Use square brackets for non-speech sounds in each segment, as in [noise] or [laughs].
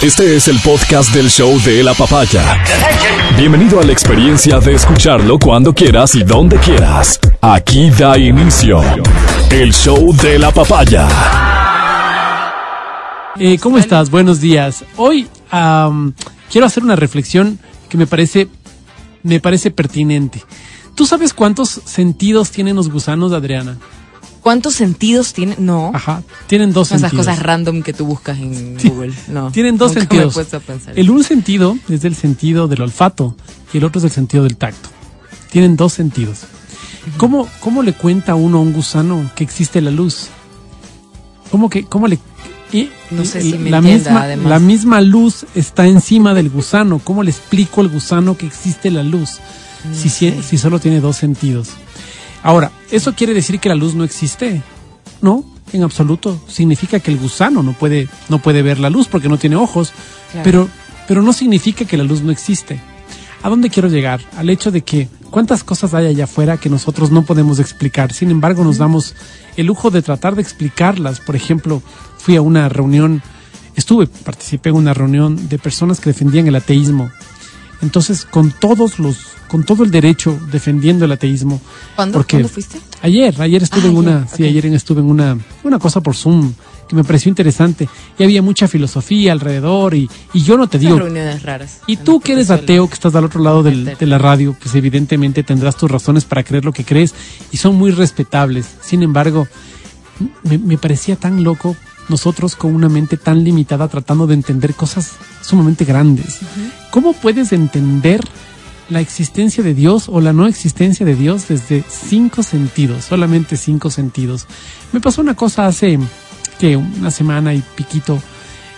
Este es el podcast del show de la papaya. Bienvenido a la experiencia de escucharlo cuando quieras y donde quieras. Aquí da inicio el show de la papaya. Eh, ¿Cómo estás? Buenos días. Hoy quiero hacer una reflexión que me parece, me parece pertinente. ¿Tú sabes cuántos sentidos tienen los gusanos, Adriana? ¿Cuántos sentidos tiene? No. Ajá, tienen dos Esas sentidos. cosas random que tú buscas en. Google. No. Tienen dos Nunca sentidos. Me he puesto a pensar. El un sentido es el sentido del olfato y el otro es el sentido del tacto. Tienen dos sentidos. ¿Cómo, cómo le cuenta uno a un gusano que existe la luz? ¿Cómo que, cómo le... y- No sé si me la entienda, misma, además. la misma luz está encima del gusano. ¿Cómo le explico al gusano que existe la luz? Si, si, si solo tiene dos sentidos. Ahora, ¿eso quiere decir que la luz no existe? No, en absoluto. Significa que el gusano no puede, no puede ver la luz porque no tiene ojos, Claro. pero, pero no significa que la luz no existe. ¿A dónde quiero llegar? Al hecho de que cuántas cosas hay allá afuera que nosotros no podemos explicar. Sin embargo, nos damos el lujo de tratar de explicarlas. Por ejemplo, fui a una reunión, estuve, participé en una reunión de personas que defendían el ateísmo. Entonces, con todos los, con todo el derecho defendiendo el ateísmo. ¿Cuándo? porque ¿Cuándo fuiste? Ayer, ayer estuve Ah, en una, ayer, sí, ayer estuve en una, una cosa por Zoom que me pareció interesante y había mucha filosofía alrededor y, y yo no te digo, reuniones raras. y tú que eres ateo, que estás al otro lado del- de la radio, pues evidentemente tendrás tus razones para creer lo que crees y son muy respetables. Sin embargo, me, me parecía tan loco nosotros con una mente tan limitada tratando de entender cosas sumamente grandes. ¿Cómo puedes entender la existencia de Dios o la no existencia de Dios desde cinco sentidos, solamente cinco sentidos? Me pasó una cosa hace que una semana y piquito.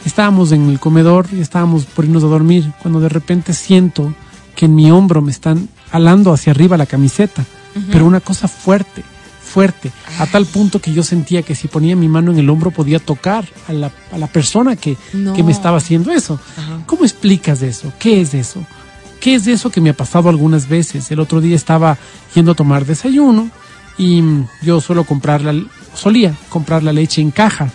Estábamos en el comedor y estábamos por irnos a dormir cuando de repente siento que en mi hombro me están alando hacia arriba la camiseta, pero una cosa fuerte, fuerte, a tal punto que yo sentía que si ponía mi mano en el hombro podía tocar a la, a la persona que, No. que me estaba haciendo eso. Ajá. ¿Cómo explicas eso? ¿Qué es eso? ¿Qué es eso que me ha pasado algunas veces? El otro día estaba yendo a tomar desayuno y yo suelo comprar la, solía comprar la leche en caja.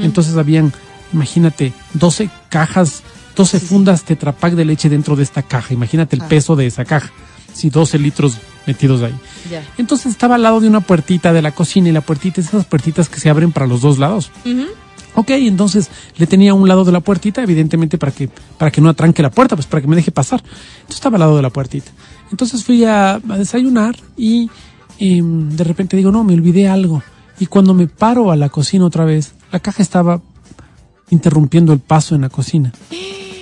Entonces habían, imagínate, 12 cajas, 12 fundas Tetra Pak de leche dentro de esta caja. Imagínate el Ah. peso de esa caja. Sí, 12 litros metidos ahí. Entonces estaba al lado de una puertita de la cocina y la puertita es esas puertitas que se abren para los dos lados. Ujú. Ok, entonces le tenía a un lado de la puertita, evidentemente para que, para que no atranque la puerta, pues para que me deje pasar. Entonces estaba al lado de la puertita. Entonces fui a, a desayunar y em, de repente digo, no, me olvidé algo. Y cuando me paro a la cocina otra vez, la caja estaba interrumpiendo el paso en la cocina.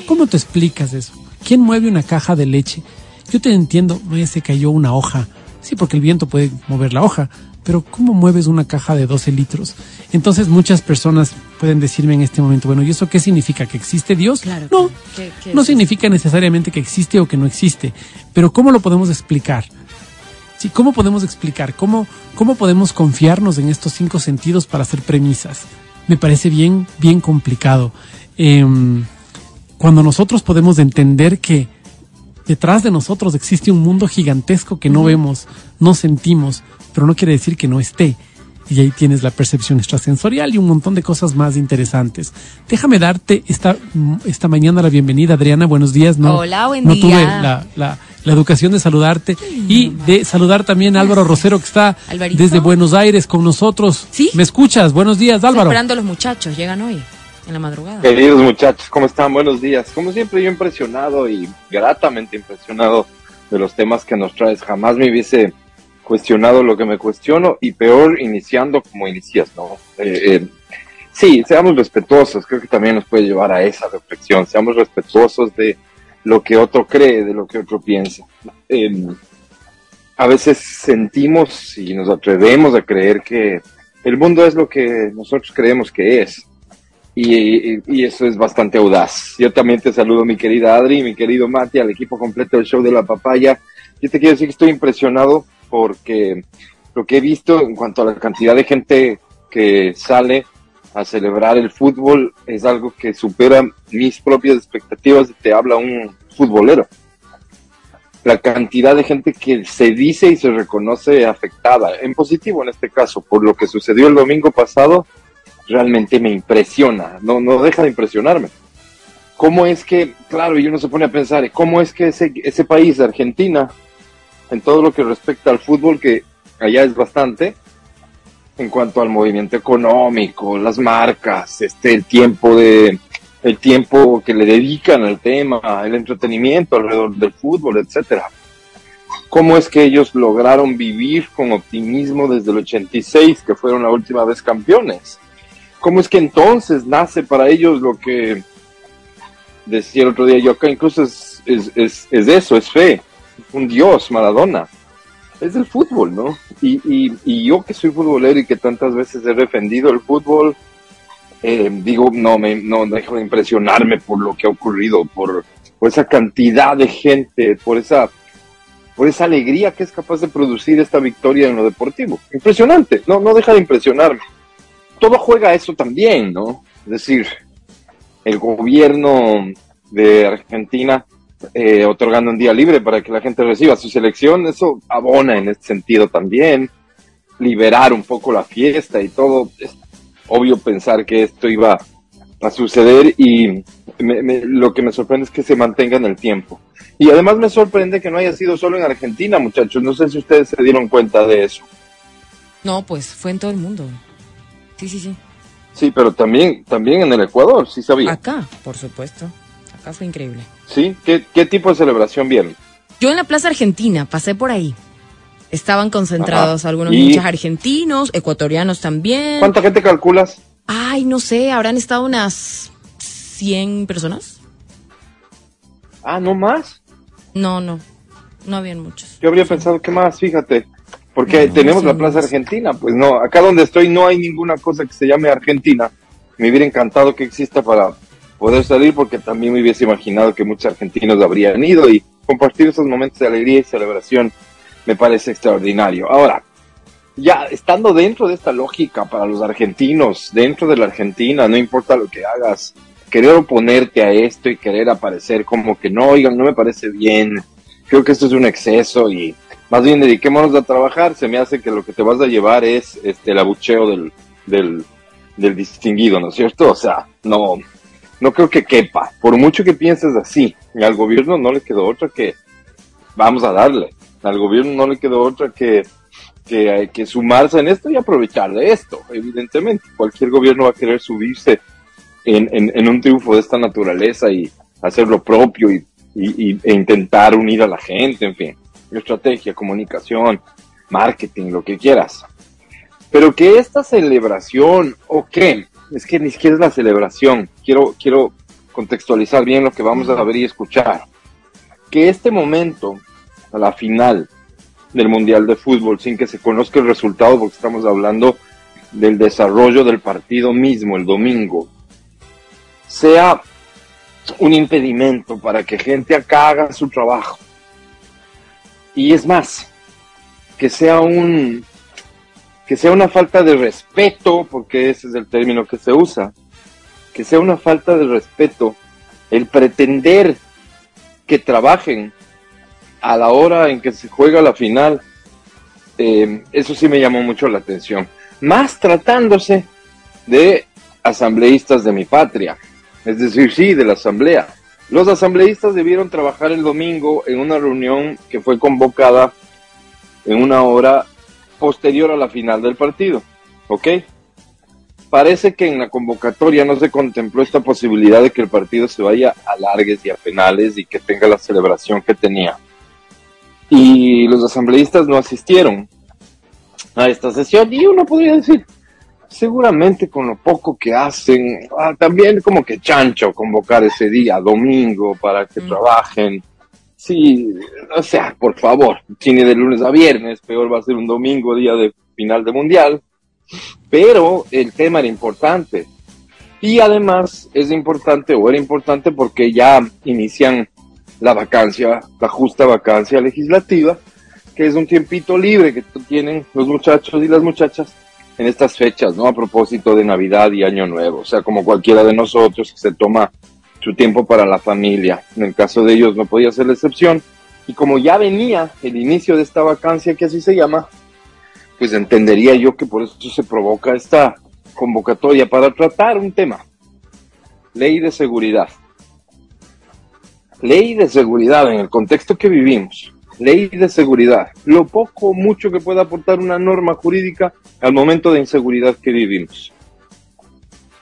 ¿Cómo te explicas eso? ¿Quién mueve una caja de leche? Yo te entiendo, "Oye, se cayó una hoja. Sí, porque el viento puede mover la hoja, pero ¿cómo mueves una caja de 12 litros? Entonces muchas personas pueden decirme en este momento, bueno, ¿y eso qué significa? ¿Que existe Dios? Claro, no, claro. ¿Qué- qué no significa necesariamente que existe o que no existe, pero ¿cómo lo podemos explicar? Sí, ¿cómo podemos explicar? ¿Cómo, ¿Cómo podemos confiarnos en estos cinco sentidos para hacer premisas? Me parece bien, bien complicado. Em, cuando nosotros podemos entender que detrás de nosotros existe un mundo gigantesco que no vemos, no sentimos, pero no quiere decir que no esté. Y ahí tienes la percepción extrasensorial y un montón de cosas más interesantes. Déjame darte esta, esta mañana la bienvenida, Adriana. Buenos días. No, Hola, buen no día. tuve la, la- la educación de saludarte y de saludar también a Álvaro Rosero que está Alvarito. desde Buenos Aires con nosotros. ¿Sí? ¿Me escuchas? Buenos días, Estoy Álvaro. esperando a los muchachos, llegan hoy, en la madrugada. Queridos muchachos, ¿cómo están? Buenos días. Como siempre, yo impresionado y gratamente impresionado de los temas que nos traes. Jamás me hubiese cuestionado lo que me cuestiono y peor iniciando como inicias, ¿no? Eh, eh, sí, seamos respetuosos, creo que también nos puede llevar a esa reflexión. Seamos respetuosos de lo que otro cree, de lo que otro piensa. Eh, a veces sentimos y nos atrevemos a creer que el mundo es lo que nosotros creemos que es. Y, eso es bastante audaz. Yo también te saludo, mi querida Adri, mi querido Mati, al equipo completo del show de la papaya. Yo te quiero decir que estoy impresionado porque lo que he visto en cuanto a la cantidad de gente que sale a celebrar el fútbol es algo que supera mis propias expectativas. Te habla un futbolero. La cantidad de gente que se dice y se reconoce afectada, en positivo en este caso, por lo que sucedió el domingo pasado, realmente me impresiona, no, no deja de impresionarme. ¿Cómo es que, claro, y uno se pone a pensar, ¿cómo es que ese, ese país, Argentina, en todo lo que respecta al fútbol, que allá es bastante, en cuanto al movimiento económico, las marcas, este, el tiempo de, el tiempo que le dedican al tema, el entretenimiento alrededor del fútbol, etcétera. ¿Cómo es que ellos lograron vivir con optimismo desde el 86, que fueron la última vez campeones? ¿Cómo es que entonces nace para ellos lo que decía el otro día yo acá, incluso es, es, es, es eso, es fe, un dios, Maradona es el fútbol, ¿no? Y, y, y, yo que soy futbolero y que tantas veces he defendido el fútbol, eh, digo, no me no dejo de impresionarme por lo que ha ocurrido, por, por esa cantidad de gente, por esa, por esa alegría que es capaz de producir esta victoria en lo deportivo. Impresionante, no, no deja de impresionarme. Todo juega a eso también, ¿no? Es decir, el gobierno de Argentina eh, otorgando un día libre para que la gente reciba su selección, eso abona en este sentido también, liberar un poco la fiesta y todo. Es obvio pensar que esto iba a suceder y lo que me sorprende es que se mantenga en el tiempo. Y además me sorprende que no haya sido solo en Argentina, muchachos. No sé si ustedes se dieron cuenta de eso. No, pues fue en todo el mundo. Sí, sí, sí. Sí, pero también, también en el Ecuador, sí sabía. Acá, por supuesto. Acá fue increíble. ¿Sí? ¿Qué, qué tipo de celebración vieron? Yo en la Plaza Argentina, pasé por ahí. Estaban concentrados Ajá. algunos ¿Y? hinchas argentinos, ecuatorianos también. ¿Cuánta gente calculas? Ay, no sé, habrán estado unas 100 personas. Ah, ¿no más? No, no, no habían muchos. Yo habría pensado que más, fíjate. Porque no, tenemos la Plaza Argentina, pues no, acá donde estoy no hay ninguna cosa que se llame Argentina. Me hubiera encantado que exista para poder salir porque también me hubiese imaginado que muchos argentinos habrían ido y compartir esos momentos de alegría y celebración me parece extraordinario. Ahora, ya estando dentro de esta lógica para los argentinos, dentro de la Argentina, no importa lo que hagas, querer oponerte a esto y querer aparecer como que no, oigan, no me parece bien, creo que esto es un exceso y más bien dediquémonos a trabajar, se me hace que lo que te vas a llevar es este el abucheo del, del, distinguido, ¿no es cierto? O sea, no, no creo que quepa. Por mucho que pienses así, al gobierno no le quedó otra que vamos a darle. Al gobierno no le quedó otra que, que que sumarse en esto y aprovechar de esto. Evidentemente, cualquier gobierno va a querer subirse en, un triunfo de esta naturaleza y hacer lo propio y, e intentar unir a la gente, en fin. Estrategia, comunicación, marketing, lo que quieras. Pero que esta celebración, ¿o qué? es que ni siquiera es la celebración. Quiero, quiero contextualizar bien lo que vamos a ver y escuchar. Que este momento, a la final del Mundial de Fútbol, sin que se conozca el resultado, porque estamos hablando del desarrollo del partido mismo el domingo, sea un impedimento para que gente acá haga su trabajo. Y es más, que sea un, que sea una falta de respeto, porque ese es el término que se usa, que sea una falta de respeto el pretender que trabajen a la hora en que se juega la final, eh, eso sí me llamó mucho la atención. Más tratándose de asambleístas de mi patria, es decir, sí, de la asamblea. Los asambleístas debieron trabajar el domingo en una reunión que fue convocada en una hora posterior a la final del partido. ¿Ok? Parece que en la convocatoria no se contempló esta posibilidad de que el partido se vaya a largues y a penales y que tenga la celebración que tenía. Y los asambleístas no asistieron a esta sesión y uno podría decir, seguramente con lo poco que hacen, ah, también como que chancho convocar ese día, domingo, para que mm. trabajen Sí, o sea, por favor, cine de lunes a viernes, peor va a ser un domingo, día de final de mundial. Pero el tema era importante. Y además es importante, o era importante, porque ya inician la vacancia, la justa vacancia legislativa, que es un tiempito libre que tienen los muchachos y las muchachas en estas fechas, ¿no? A propósito de Navidad y Año Nuevo. O sea, como cualquiera de nosotros que se toma su tiempo para la familia. En el caso de ellos no podía ser la excepción. Y como ya venía el inicio de esta vacancia, que así se llama, pues entendería yo que por eso se provoca esta convocatoria para tratar un tema. Ley de seguridad. ley de seguridad en el contexto que vivimos, ley de seguridad, lo poco o mucho que pueda aportar una norma jurídica al momento de inseguridad que vivimos.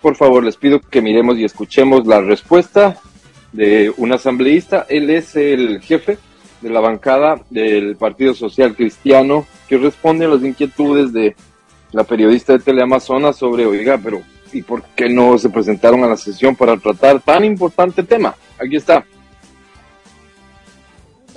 Por favor, les pido que miremos y escuchemos la respuesta de un asambleísta. Él es el jefe de la bancada del Partido Social Cristiano que responde a las inquietudes de la periodista de Teleamazonas sobre, oiga, pero ¿y por qué no se presentaron a la sesión para tratar tan importante tema? Aquí está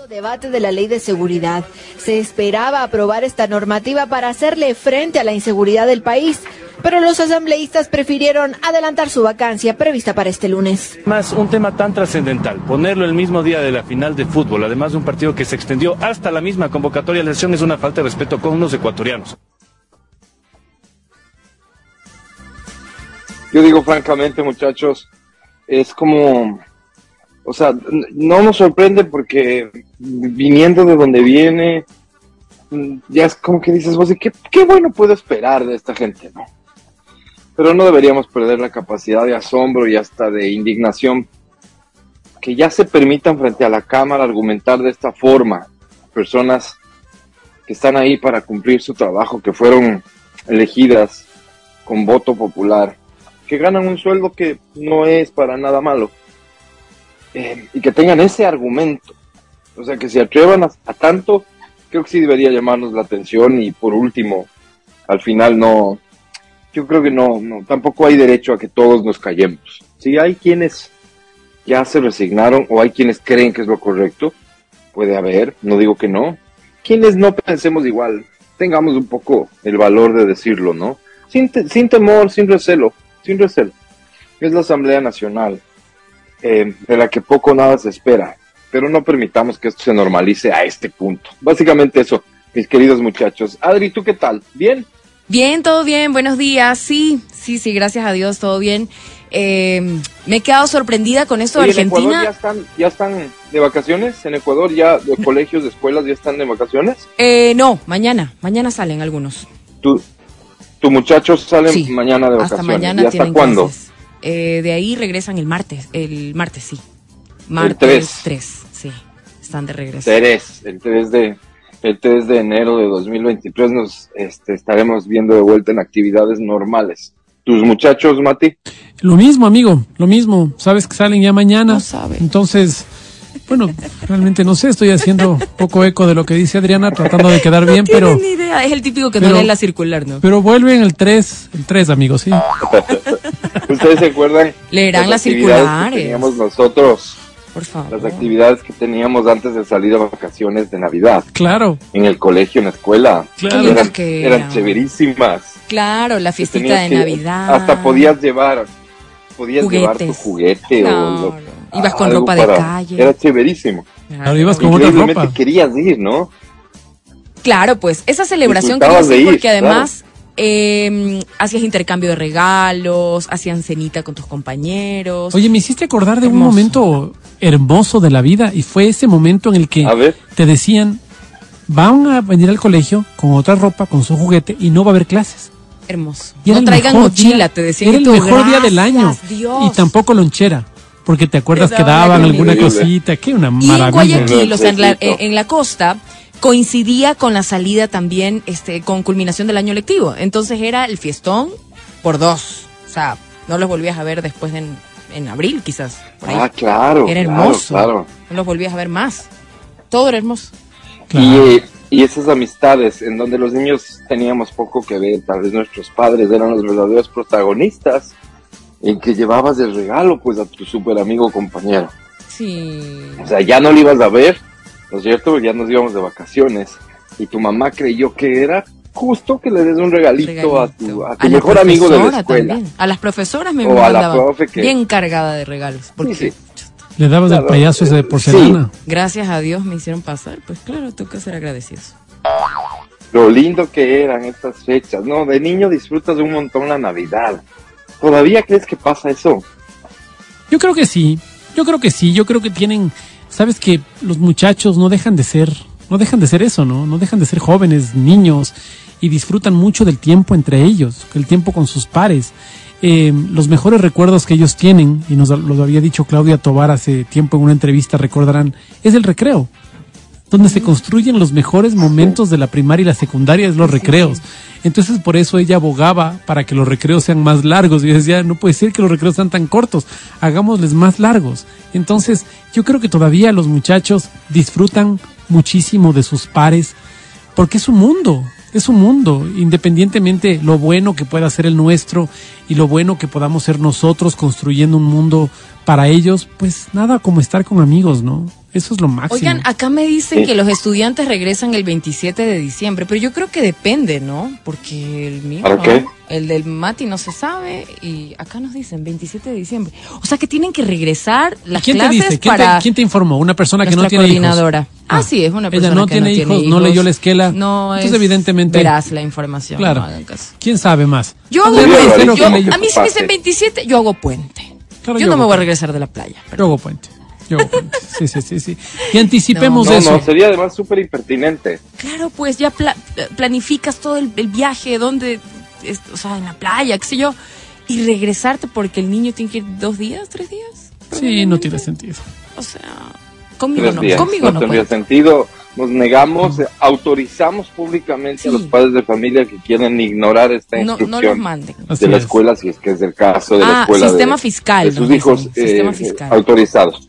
debate de la ley de seguridad. Se esperaba aprobar esta normativa para hacerle frente a la inseguridad del país, pero los asambleístas prefirieron adelantar su vacancia prevista para este lunes. Más un tema tan trascendental, ponerlo el mismo día de la final de fútbol, además de un partido que se extendió hasta la misma convocatoria de la sesión, es una falta de respeto con los ecuatorianos. Yo digo francamente, muchachos, es como o sea, no nos sorprende porque viniendo de donde viene, ya es como que dices, vos, ¿qué, qué bueno puedo esperar de esta gente, ¿no? Pero no deberíamos perder la capacidad de asombro y hasta de indignación que ya se permitan frente a la Cámara argumentar de esta forma. Personas que están ahí para cumplir su trabajo, que fueron elegidas con voto popular, que ganan un sueldo que no es para nada malo eh, y que tengan ese argumento. O sea, que se atrevan a, tanto, creo que sí debería llamarnos la atención y por último, al final no, yo creo que no, no, tampoco hay derecho a que todos nos callemos. Si hay quienes ya se resignaron o hay quienes creen que es lo correcto, puede haber, no digo que no. Quienes no pensemos igual, tengamos un poco el valor de decirlo, ¿no? Sin, sin temor, sin recelo, sin recelo. Es la Asamblea Nacional, eh, de la que poco o nada se espera. Pero no permitamos que esto se normalice a este punto. Básicamente eso, mis queridos muchachos. Adri, ¿tú qué tal? ¿Bien? Bien, todo bien, buenos días. Sí, sí, sí, gracias a Dios, todo bien. Eh, me he quedado sorprendida con esto de Argentina. ¿En Ecuador ya están, ya están de vacaciones? ¿En Ecuador ya de [laughs] colegios, de escuelas ya están de vacaciones? Eh, no, mañana, mañana salen algunos. ¿Tu, tu muchachos salen mañana de vacaciones? Hasta mañana ¿Y hasta cuándo? Eh, de ahí regresan el martes, el martes sí. Martes 3. sí. Están de regreso. 3, el 3 de el 3 de enero de 2023 nos este, estaremos viendo de vuelta en actividades normales. ¿Tus muchachos, Mati? Lo mismo, amigo, lo mismo. Sabes que salen ya mañana. No sabe. Entonces, bueno, realmente no sé, estoy haciendo poco eco de lo que dice Adriana, tratando de quedar bien, pero... Ni idea, es el típico que no lee la circular, ¿no? Pero vuelven el 3, el 3, amigos, sí. [laughs] ¿Ustedes se acuerdan? Leerán las, circulares. Que teníamos nosotros. Por favor. Las actividades que teníamos antes de salir a vacaciones de Navidad. Claro. En el colegio, en la escuela. Claro. Eran, eran chéverísimas. Claro, la fiestita de Navidad. Hasta podías llevar, podías llevar tu juguete o Ibas con ropa de calle. Era chéverísimo. Claro, ibas con otra ropa. querías ir, ¿no? Claro, pues esa celebración querías ir porque además eh, hacías intercambio de regalos, hacían cenita con tus compañeros. Oye, me hiciste acordar de un momento hermoso de la vida y fue ese momento en el que te decían, van a venir al colegio con otra ropa, con su juguete y no va a haber clases. Hermoso. Y no traigan mochila, te decían. Era el mejor día del año. Y tampoco lonchera. Porque te acuerdas que daban alguna cosita, que una maravilla. Y en Guayaquil, o sea, en la, en la costa, coincidía con la salida también, este, con culminación del año lectivo. Entonces era el fiestón por dos. O sea, no los volvías a ver después en, en abril, quizás. Ah, claro. Era hermoso. No los volvías a ver más. Todo era hermoso. Y, y esas amistades en donde los niños teníamos poco que ver, tal vez nuestros padres eran los verdaderos protagonistas en que llevabas el regalo pues a tu super amigo compañero. Sí. O sea, ya no lo ibas a ver, ¿no es cierto? Ya nos íbamos de vacaciones y tu mamá creyó que era justo que le des un regalito, a tu, a tu mejor amigo de la escuela. A las profesoras me o bien cargada de regalos. Porque Le dabas el payaso ese de porcelana. Gracias a Dios me hicieron pasar, pues claro, tengo que ser agradecidos. Lo lindo que eran estas fechas, ¿no? De niño disfrutas de un montón la Navidad. ¿Todavía crees que pasa eso? Yo creo que sí, yo creo que sí, yo creo que tienen, sabes que los muchachos no dejan de ser, no dejan de ser eso, ¿no? No dejan de ser jóvenes, niños, y disfrutan mucho del tiempo entre ellos, el tiempo con sus pares. Eh, los mejores recuerdos que ellos tienen, y nos lo había dicho Claudia Tobar hace tiempo en una entrevista, recordarán, es el recreo. Donde se construyen los mejores momentos de la primaria y la secundaria es los recreos. Entonces por eso ella abogaba para que los recreos sean más largos. Y decía, no puede ser que los recreos sean tan cortos, hagámosles más largos. Entonces yo creo que todavía los muchachos disfrutan muchísimo de sus pares porque es un mundo es un mundo, independientemente lo bueno que pueda ser el nuestro y lo bueno que podamos ser nosotros construyendo un mundo para ellos, pues nada como estar con amigos, ¿no? Eso es lo máximo. Oigan, acá me dicen que los estudiantes regresan el 27 de diciembre, pero yo creo que depende, ¿no? Porque el mío, el del Mati no se sabe y acá nos dicen 27 de diciembre. O sea que tienen que regresar las ¿Quién clases te dice? ¿Quién, te, ¿Quién te informó? Una persona que no tiene coordinadora. hijos. Ah, sí, es una persona Ella no que tiene no hijos, tiene hijos, no leyó la esquela. No Entonces, evidentemente. Verás la información. Claro. ¿Quién sabe más? Yo hago puente. Yo, a mí si me dicen 27, yo hago puente. Yo, no me voy a regresar de la playa. Yo hago puente. Yo hago puente. Sí, sí, sí, sí. Y anticipemos no, eso. No, sería además súper impertinente. Claro, pues ya planificas todo el, viaje, dónde, o sea, en la playa, qué sé yo, y regresarte porque el niño tiene que ir dos días, tres días. Sí, no tiene sentido. O sea, conmigo no, conmigo no. No tendría sentido nos negamos, autorizamos públicamente a los padres de familia que quieren ignorar esta instrucción de la escuela, si es que es el caso de la ah, escuela sistema fiscal, de sus hijos eh, fiscal. autorizados.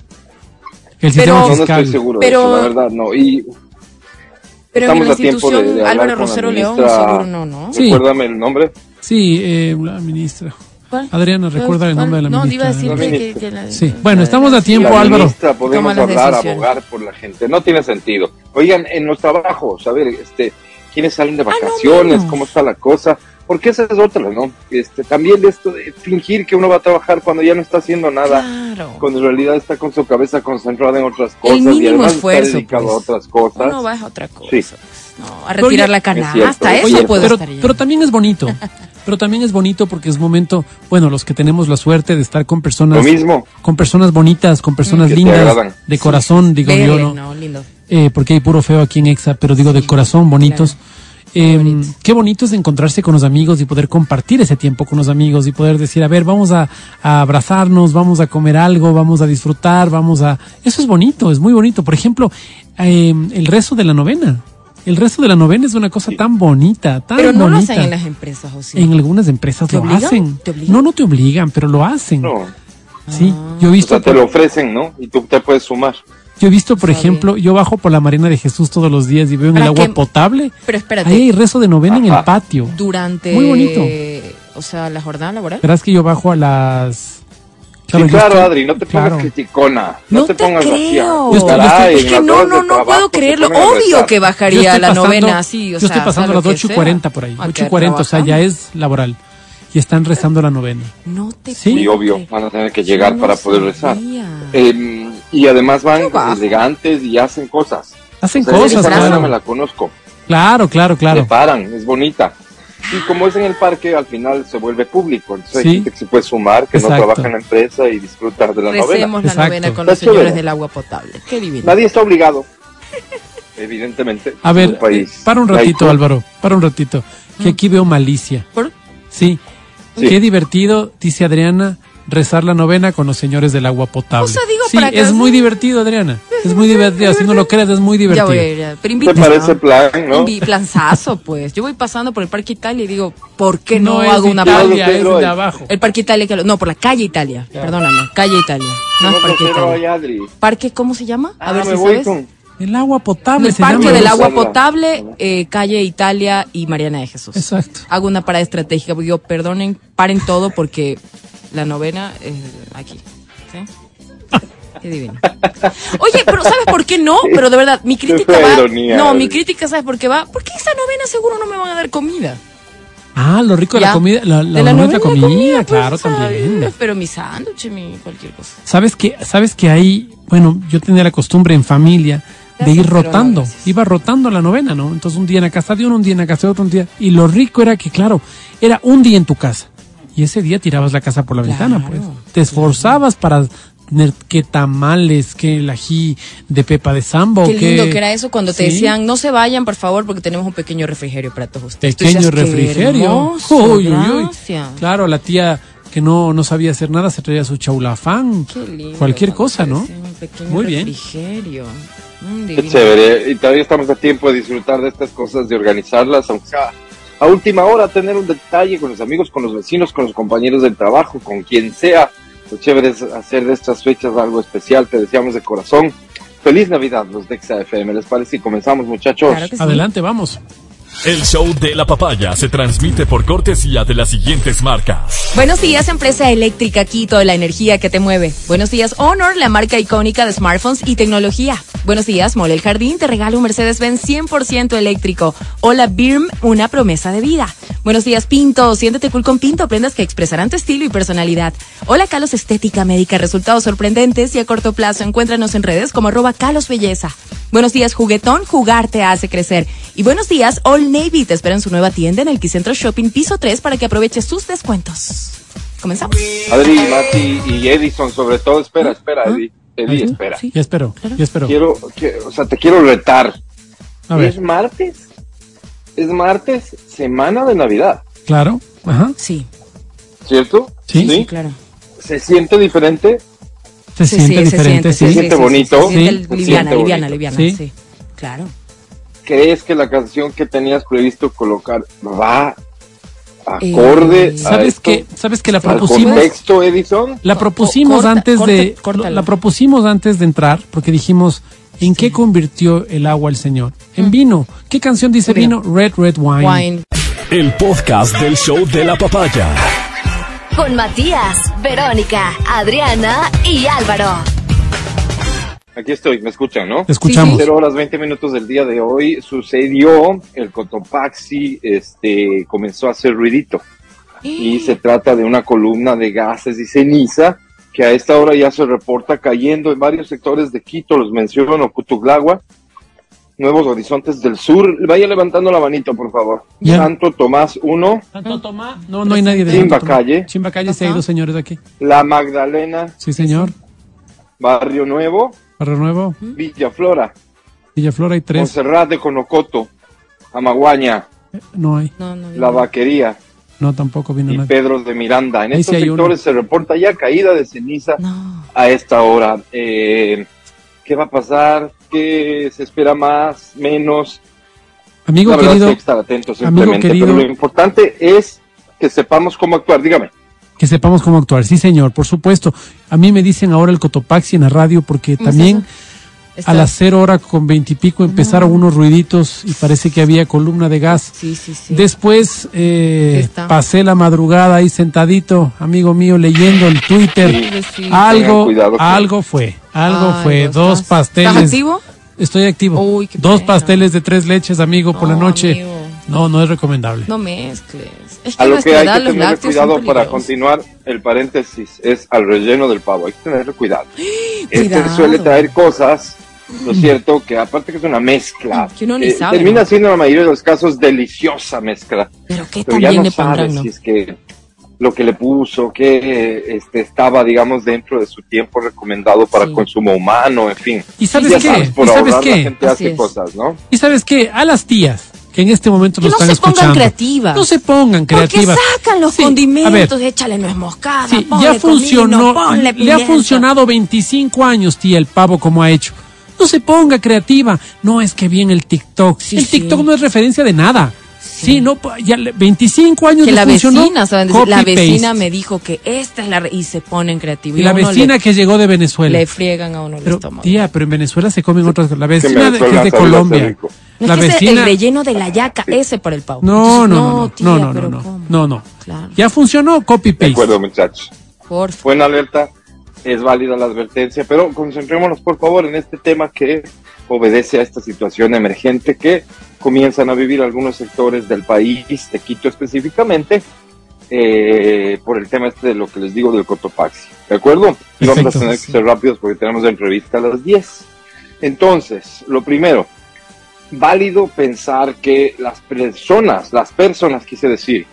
El sistema pero, fiscal. No estoy seguro pero, de eso, la verdad, no. Y pero en la institución de, Álvaro Rosero León, seguro no, ¿no? Sí. Recuérdame el nombre. Sí, eh, la ministra. Adriana, recuerda el nombre de la no, ministra. No, iba a decir que, la, Sí, bueno, estamos a tiempo, la Álvaro. Ministra, podemos hablar, abogar por la gente. No tiene sentido. Oigan, en los trabajos, a ver, este, ¿quiénes salen de vacaciones? Ah, no, ¿Cómo está la cosa? Porque esa es otra, ¿no? Este, también esto de fingir que uno va a trabajar cuando ya no está haciendo nada, claro. cuando en realidad está con su cabeza concentrada en otras cosas y además esfuerzo, está dedicado pues. a otras cosas. No va a otra cosa. Sí. No, a retirar la canasta, eso Oye, puede pero, estar pero también es bonito. [laughs] pero también es bonito porque es momento, bueno, los que tenemos la suerte de estar con personas, Lo mismo. con personas bonitas, con personas Que te lindas, de corazón, digo yo, ¿no? no, lindo. Eh, porque hay puro feo aquí en Exa, pero digo de corazón, bonitos. claro. Eh, Bonitos. qué bonito es encontrarse con los amigos y poder compartir ese tiempo con los amigos y poder decir, a ver, vamos a, a abrazarnos, vamos a comer algo, vamos a disfrutar, vamos a... Eso es bonito, es muy bonito. Por ejemplo, eh, el rezo de la novena. El resto de la novena es una cosa tan bonita, tan Pero no lo bonita. hacen en las empresas, ¿o sí? En algunas empresas ¿Te lo obligan? hacen. ¿Te obligan? No, no te obligan, pero lo hacen. No. Sí, yo he O visto, sea, te lo ofrecen, ¿no? Y tú te puedes sumar. yo he visto, por Está ejemplo, yo bajo por la Marina de Jesús todos los días y veo en el ¿Para agua potable. Pero espérate, Ahí hay rezo de novena en el patio. durante... Muy bonito. O sea, la jornada laboral. Verás que yo bajo a las. Sí, claro, estoy- Adri, no te pongas claro. criticona. No, No te te pongas creo. Yo estoy- yo Caray, Es que no, no, no trabajo puedo se creerlo. Obvio que bajaría la novena así. O yo sea, estoy pasando las lo que 8 y sea. 40 por ahí. Ah, 8 y que 40, o sea, ya es laboral. Y están rezando la novena. No te Sí. Obvio, van a tener que llegar no para poder rezar. Eh, y además van elegantes y hacen cosas. Hacen O sea, cosas, claro. me la conozco. Claro, claro, Se claro. paran, es bonita. Y como es en el parque, al final se vuelve público. Entonces Sí. hay gente que se puede sumar, que Exacto. no trabaja en la empresa y disfrutar de la novena. Recemos la Exacto. novena con los señores chévere. del agua potable. Qué divino. Nadie está obligado. Evidentemente. A ver, país para un ratito, laico. Álvaro, para un ratito. Que aquí veo malicia. ¿Por? Sí. Sí. Qué divertido, dice Adriana, rezar la novena con los señores del agua potable. O sea, digo, sí, para que- es muy divertido, Adriana. [laughs] Es muy divertido. Si no lo crees, es muy Ya divertido. voy a ir. ya. Pero ¿Te invita. parece plan, no? Planzazo, pues. Yo voy pasando por el Parque Italia y digo, ¿por qué no, es hago una Italia, pausa? es de abajo. El Parque Italia, que lo- no, por la calle Italia. Perdóname, calle Italia. No es a Parque hoy, Italia. Adri. Parque, ¿cómo se llama? A Ah, ver me si voy sabes. con- El agua potable El Parque del Agua. Potable, eh, calle Italia y Mariana de Jesús. Exacto. Hago una parada estratégica. Digo, perdonen, paren todo porque la novena es aquí. ¿Sí? Qué divino. Oye, pero ¿sabes por qué no? Pero de verdad, mi crítica va. ironía, No, mi crítica, ¿sabes por qué va? Porque esa novena seguro no me van a dar comida. Ah, lo rico de la comida. La, la, de la novena novena comida, pues, claro, ¿sabes? también. Pero mi sándwich, mi cualquier cosa. ¿Sabes que, sabes que ahí, bueno, yo tenía la costumbre en familia de ir no, rotando. Iba rotando la novena, ¿no? Entonces un día en la casa de uno, un día en la casa de otro, un día. Y lo rico era que, claro, era un día en tu casa. Y ese día tirabas la casa por la ventana, pues. Te esforzabas para tener que tamales, que el ají de pepa de sambo. Qué lindo que que era eso cuando te Sí. decían, no se vayan, por favor, porque tenemos un pequeño refrigerio para todos ustedes. Pequeño decías, "Qué refrigerio. hermoso, Uy, uy, uy. gracias". Claro, la tía que no, no sabía hacer nada, se traía su chaulafán, Qué lindo, cualquier cosa, ¿no? Un pequeño Muy bien. refrigerio. Mm, Qué chévere. Y todavía estamos a tiempo de disfrutar de estas cosas, de organizarlas, aunque sea a última hora, tener un detalle con los amigos, con los vecinos, con los compañeros del trabajo, con quien sea. Lo chévere es hacer de estas fechas algo especial. Te deseamos de corazón. Feliz Navidad, los de FM. ¿Les parece? Y comenzamos, muchachos. Claro que sí. Adelante, vamos. El show de la papaya se transmite por cortesía de las siguientes marcas. Buenos días, empresa eléctrica Quito, la energía que te mueve. Buenos días, Honor, la marca icónica de smartphones y tecnología. Buenos días, Mole el Jardín, te regalo un Mercedes-Benz 100% eléctrico. Hola, Birm, una promesa de vida. Buenos días, Pinto, siéntete cool con Pinto, prendas que expresarán tu estilo y personalidad. Hola, Calos Estética Médica, resultados sorprendentes y a corto plazo. Encuéntranos en redes como arroba Calos Belleza. Buenos días, Juguetón, jugar te hace crecer. Y buenos días, All Navy, te espera en su nueva tienda en el Quicentro Shopping Piso 3 para que aproveches sus descuentos. Comenzamos. Adri, Mati y Edison, sobre todo. Espera, espera, Eddie. Eddie, espera. Sí. Ya espero, ya espero. Quiero, o sea, te quiero retar. A Es ver, martes. Es martes, semana de Navidad, claro. Ajá. Sí, Sí. ¿cierto? sí, claro. ¿Se siente diferente? Se Sí, siente sí, diferente, se sí. siente bonito. Se siente Sí. Se liviana, siente liviana, bonito. liviana, Sí. sí. Claro. ¿Crees que la canción que tenías previsto colocar va acorde Eh, a ¿Sabes esto? qué? ¿Sabes que la ¿Al propusimos? contexto, Edison? La propusimos Corta- antes de corta- la propusimos antes de entrar porque dijimos ¿en qué convirtió el agua el Señor? En vino. ¿Qué canción dice Vino. vino? Red Red Wine. Wine. El podcast del show de la papaya. Con Matías, Verónica, Adriana y Álvaro. Aquí estoy, me escuchan, ¿no? Te escuchamos. 0 horas 20 minutos del día de hoy sucedió, el Cotopaxi este, comenzó a hacer ruidito y se trata de una columna de gases y ceniza que a esta hora ya se reporta cayendo en varios sectores de Quito, los menciono, Cutuglagua, Nuevos Horizontes del Sur. Vaya levantando la manito, por favor. Ya. Santo Tomás 1, Santo Tomás. No, no hay nadie de Chimba. Calle. Chimba Calle, se ha ido, señores, de aquí. La Magdalena, Sí, señor. Barrio Nuevo, Barrio Nuevo, Villa Flora, Villaflora hay tres. Monserrat de Conocoto, Amaguaña, No hay. No, no, La. Vaquería No, tampoco vino y nadie. Pedro de Miranda. En Ahí estos sí hay uno. sectores se reporta ya caída de ceniza No. a esta hora. Eh, ¿Qué va a pasar? ¿Qué se espera más? ¿Menos? Amigo La verdad querido, hay que estar atentos amigo simplemente, querido. pero lo importante es que sepamos cómo actuar. Dígame. Que sepamos cómo actuar. Sí, señor, por supuesto. A mí me dicen ahora el Cotopaxi en la radio porque ¿Cómo también es a las cero hora con veintipico empezaron unos ruiditos y parece que había columna de gas. Sí, sí, sí. Después eh, pasé la madrugada ahí sentadito, amigo mío, leyendo el Twitter. Pobrecito. Algo, cuidado algo fue, algo Ay, fue. Dios, Dos ¿estás- pasteles. ¿Estás activo? Estoy activo. Uy, qué Dos pena. pasteles de tres leches, amigo, por la No, noche. amigo. No, no es recomendable. No mezcles. Es que A lo que hay que tener cuidado para continuar el paréntesis es al relleno del pavo. Hay que tener [gasps] cuidado. Este Cuidado. suele traer cosas, ¿no es cierto? Que aparte que es una mezcla. Que uno ni eh, sabe, Termina ¿no? siendo en la mayoría de los casos deliciosa mezcla. Pero qué Pero ya también no le pondrán, sabes ¿no? si es que lo que le puso, que este, estaba, digamos, dentro de su tiempo recomendado para Sí. consumo humano, en fin. ¿Y sabes ya qué? sabes, por ¿Y sabes ahorrar la qué? gente hace cosas, ¿no? ¿Y sabes qué? A las tías que en este momento Que lo no están se pongan escuchando. creativas. No se pongan Porque creativas. sacan los Sí, a ver, condimentos, échale nuez moscada, Sí, ponle ya funcionó, comino, ponle le ha funcionado 25 años, tía, el pavo como ha hecho. No se ponga creativa. No es que bien el TikTok. Sí, el TikTok no es referencia de nada. Sí, no, ya le- 25 años Que la funcionó. vecina, ¿saben? La vecina me dijo que esta es la... re- Y se ponen creativos. Y la a uno vecina le, que llegó de Venezuela. le friegan a uno el pero, estómago. tía, pero en Venezuela se comen otras cosas. La Que vecina de, que Venezuela es de Colombia. No, La es que ese- vecina. el relleno de la yaca, ese por el pavo. No, no, Entonces, no, no, tía, no, no, pero no, ¿cómo? no, no. Claro. Ya funcionó copy De paste. acuerdo, muchachos. Por favor. Buena alerta, es válida la advertencia, pero concentrémonos por favor en este tema que obedece a esta situación emergente que comienzan a vivir algunos sectores del país, de Quito específicamente, eh, por el tema este de lo que les digo del Cotopaxi. ¿De acuerdo? Vamos a tener que ser rápidos porque tenemos la entrevista a las 10. Entonces, lo primero, válido pensar que las personas, las personas quise decir,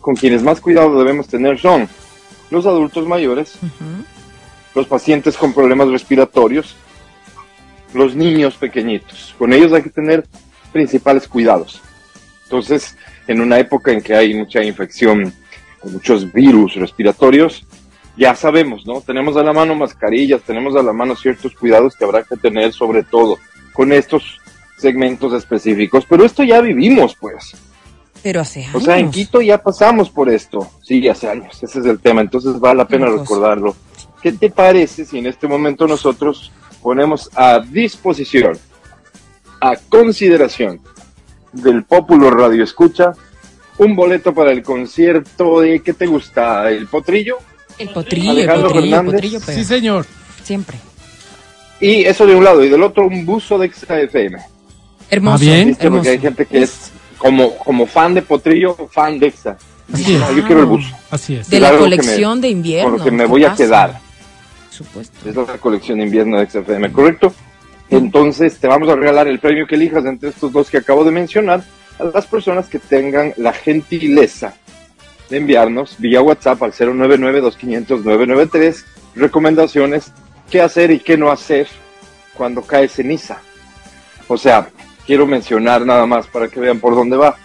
con quienes más cuidado debemos tener son los adultos mayores, los pacientes con problemas respiratorios, los niños pequeñitos. Con ellos hay que tener principales cuidados. Entonces, en una época en que hay mucha infección muchos virus respiratorios, ya sabemos, ¿no? Tenemos a la mano mascarillas, tenemos a la mano ciertos cuidados que habrá que tener sobre todo con estos segmentos específicos, pero esto ya vivimos, pues. Pero hace años. O sea, en Quito ya pasamos por esto. Sí, hace años, ese es el tema, entonces vale la pena recordarlo. ¿Qué te parece si en este momento nosotros ponemos a disposición, a consideración del Popular Radio Escucha, un boleto para el concierto de ¿qué te gusta? ¿El potrillo? El potrillo, Alejandro el potrillo, Fernández. potrillo, pero Sí, señor. siempre. Y eso de un lado, y del otro un buzo de XFM. Hermoso. Ah, bien. ¿Viste? Porque hay hermoso. gente que es como, como fan de potrillo, fan de Exa. Así es. No, yo quiero el buzo. Así es. De la colección de invierno. Con lo que me ¿qué voy a quedar. Supuesto. Es la colección de invierno de XFM, ¿correcto? Entonces te vamos a regalar el premio que elijas entre estos dos que acabo de mencionar a las personas que tengan la gentileza de enviarnos vía WhatsApp al 099-2500-993 recomendaciones qué hacer y qué no hacer cuando cae ceniza. O sea, quiero mencionar nada más para que vean por dónde va.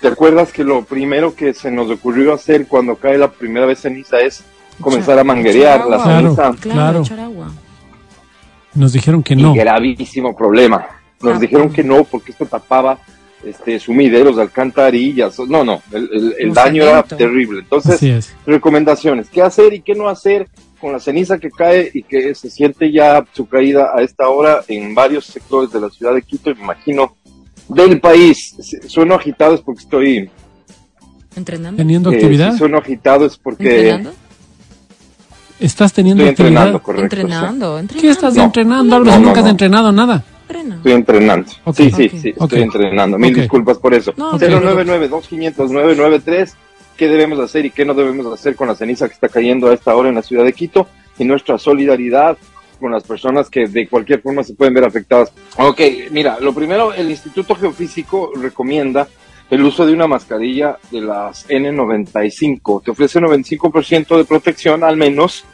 ¿Te acuerdas que lo primero que se nos ocurrió hacer cuando cae la primera vez ceniza es comenzar a manguerear la ceniza? Claro, Claro. echar agua. Nos dijeron que no. Y gravísimo problema. Nos Ah. dijeron que no, porque esto tapaba este, sumideros, alcantarillas. No, no, el, el- el daño era terrible. Entonces, recomendaciones. ¿Qué hacer y qué no hacer con la ceniza que cae y que se siente ya su caída a esta hora en varios sectores de la ciudad de Quito y me imagino del país? Sueno agitado es porque estoy... ¿Entrenando? Teniendo eh, actividad. si sueno agitado es porque ¿Entrenando? ¿Estás teniendo estoy actividad? entrenando, correcto. sí. Entrenando, entrenando. ¿Qué estás No. entrenando, Álvaro? No, no, Nunca has entrenado nada. Estoy entrenando. Ok. Sí, sí, sí, Ok. estoy entrenando. Mil disculpas por eso. No, ok. 099-2500-993. ¿Qué debemos hacer y qué no debemos hacer con la ceniza que está cayendo a esta hora en la ciudad de Quito? Y nuestra solidaridad con las personas que de cualquier forma se pueden ver afectadas. Ok, mira, lo primero, el Instituto Geofísico recomienda el uso de una mascarilla de las N95. Te ofrece 95% de protección al menos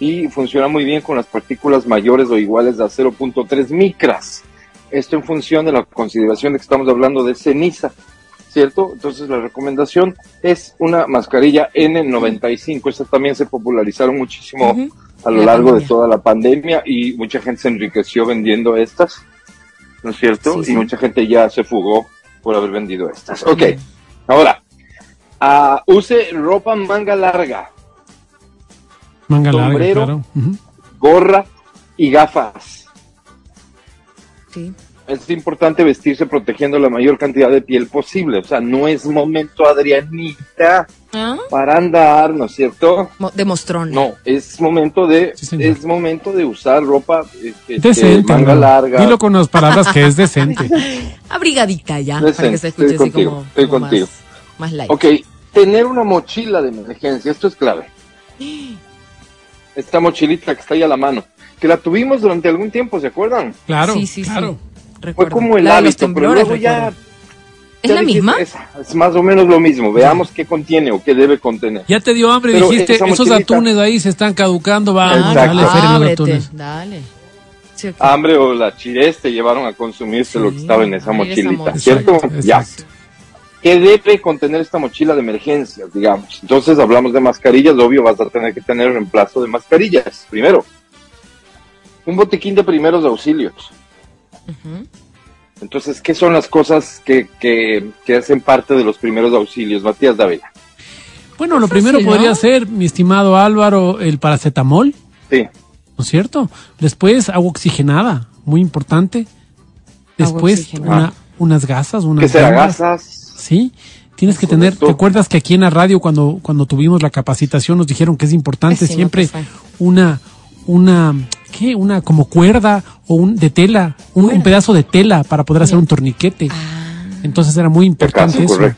y funciona muy bien con las partículas mayores o iguales a 0.3 micras. Esto en función de la consideración de que estamos hablando de ceniza, ¿cierto? Entonces la recomendación es una mascarilla N95. Estas también se popularizaron muchísimo a lo La largo de toda la pandemia y mucha gente se enriqueció vendiendo estas, ¿no es cierto? Sí, y mucha gente ya se fugó por haber vendido estas. Ok, ahora, ah, use ropa manga larga, Manga larga, Sombrero. claro. Ujú. gorra y gafas. Sí. Es importante vestirse protegiendo la mayor cantidad de piel posible. O sea, no es momento, Adrianita, ¿Ah? para andar, ¿no es cierto? De mostrón. No, es momento de, Sí, es momento de usar ropa este, Decente. manga Álvaro. larga. Dilo con unas palabras que es decente. [laughs] Abrigadita ya, Decente, para que se escuche estoy así contigo, como, estoy como contigo. más, más light. Ok, tener una mochila de emergencia, esto es clave. [gasps] Esta mochilita que está ahí a la mano, que la tuvimos durante algún tiempo, ¿se acuerdan? Claro, Sí, sí, sí. Fue como el La hábito, pero luego ya... ¿Es ya la misma? Es, es más o menos lo mismo, veamos qué contiene o qué debe contener. Ya te dio hambre, Pero dijiste, esa esos mochilita- atunes de ahí se están caducando, va, dale ábrete, atunes. dale. Sí. Hambre o la chirés te llevaron a consumirse lo que estaba en esa esa mochilita, mochila. ¿cierto? Exacto, Ya. ¿Qué debe contener esta mochila de emergencias, digamos? Entonces hablamos de mascarillas, obvio vas a tener que tener reemplazo de mascarillas. Primero, un botiquín de primeros auxilios. Entonces, ¿qué son las cosas que, que, que hacen parte de los primeros auxilios, Matías Dávila? Bueno, lo Fácil, primero ¿no? podría ser, mi estimado Álvaro, el paracetamol, Sí, ¿no es cierto? Después agua oxigenada, muy importante. Después una, unas gasas, unas ¿qué será gasas? Sí, tienes que tener, ¿te acuerdas que aquí en la radio cuando, cuando tuvimos la capacitación nos dijeron que es importante sí, siempre no una, una, ¿qué? Una como cuerda o un de tela, un, un pedazo de tela para poder hacer un torniquete. Ah, Entonces era muy importante caso, eso.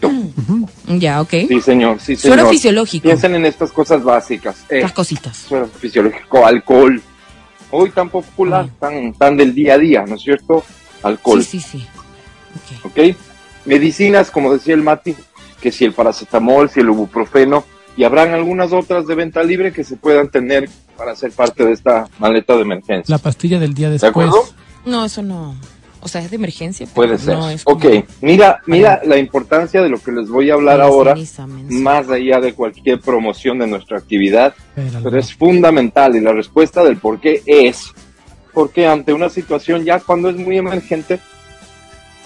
ya, ok. Sí, señor, sí, señor. Suero fisiológico. Piensen en estas cosas básicas. Eh, Las cositas. suero fisiológico, alcohol. Hoy tan popular, tan, tan del día a día, ¿no es cierto? Alcohol. Sí, sí, sí. Ok. ¿ok? Medicinas, como decía el Mati, que si el paracetamol, si el ibuprofeno, y habrán algunas otras de venta libre que se puedan tener para ser parte de esta maleta de emergencia. La pastilla del día ¿De después. acuerdo? No, eso no. O sea, es de emergencia. Puede ser. no es como- ok, mira, mira la importancia de lo que les voy a hablar La ahora, ceniza, más allá de cualquier promoción de nuestra actividad, pero es fundamental y la respuesta del por qué es porque ante una situación ya cuando es muy emergente,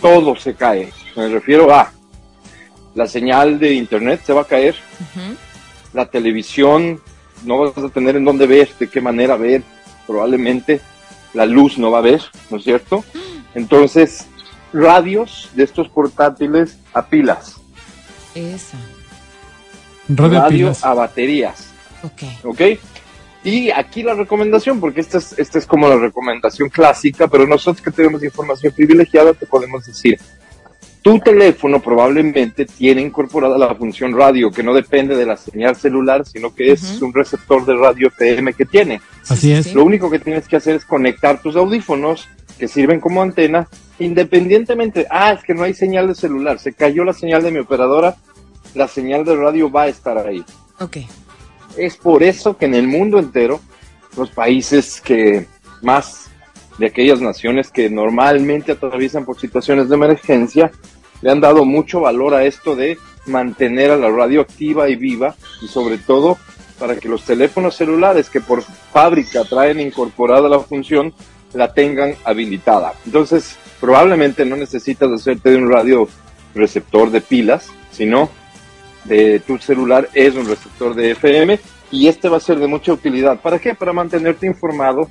todo se cae. Me refiero a la señal de internet se va a caer, la televisión no vas a tener en dónde ver, de qué manera ver, probablemente la luz no va a ver, ¿no es cierto? [gasps] Entonces, radios de estos portátiles a pilas, Esa. Radio radio pilas. a baterías, Ok. ¿ok? Y aquí la recomendación, porque esta es, esta es como la recomendación clásica, pero nosotros que tenemos información privilegiada te podemos decir, tu teléfono probablemente tiene incorporada la función radio, que no depende de la señal celular, sino que es un receptor de radio FM que tiene. Así es. Lo único que tienes que hacer es conectar tus audífonos, que sirven como antena, independientemente, ah, es que no hay señal de celular, se cayó la señal de mi operadora, la señal de radio va a estar ahí. Ok. Es por eso que en el mundo entero, los países que más de aquellas naciones que normalmente atraviesan por situaciones de emergencia, le han dado mucho valor a esto de mantener a la radio activa y viva y sobre todo para que los teléfonos celulares que por fábrica traen incorporada la función la tengan habilitada. Entonces, probablemente no necesitas hacerte de un radio receptor de pilas, sino de tu celular es un receptor de FM y este va a ser de mucha utilidad. ¿Para qué? Para mantenerte informado,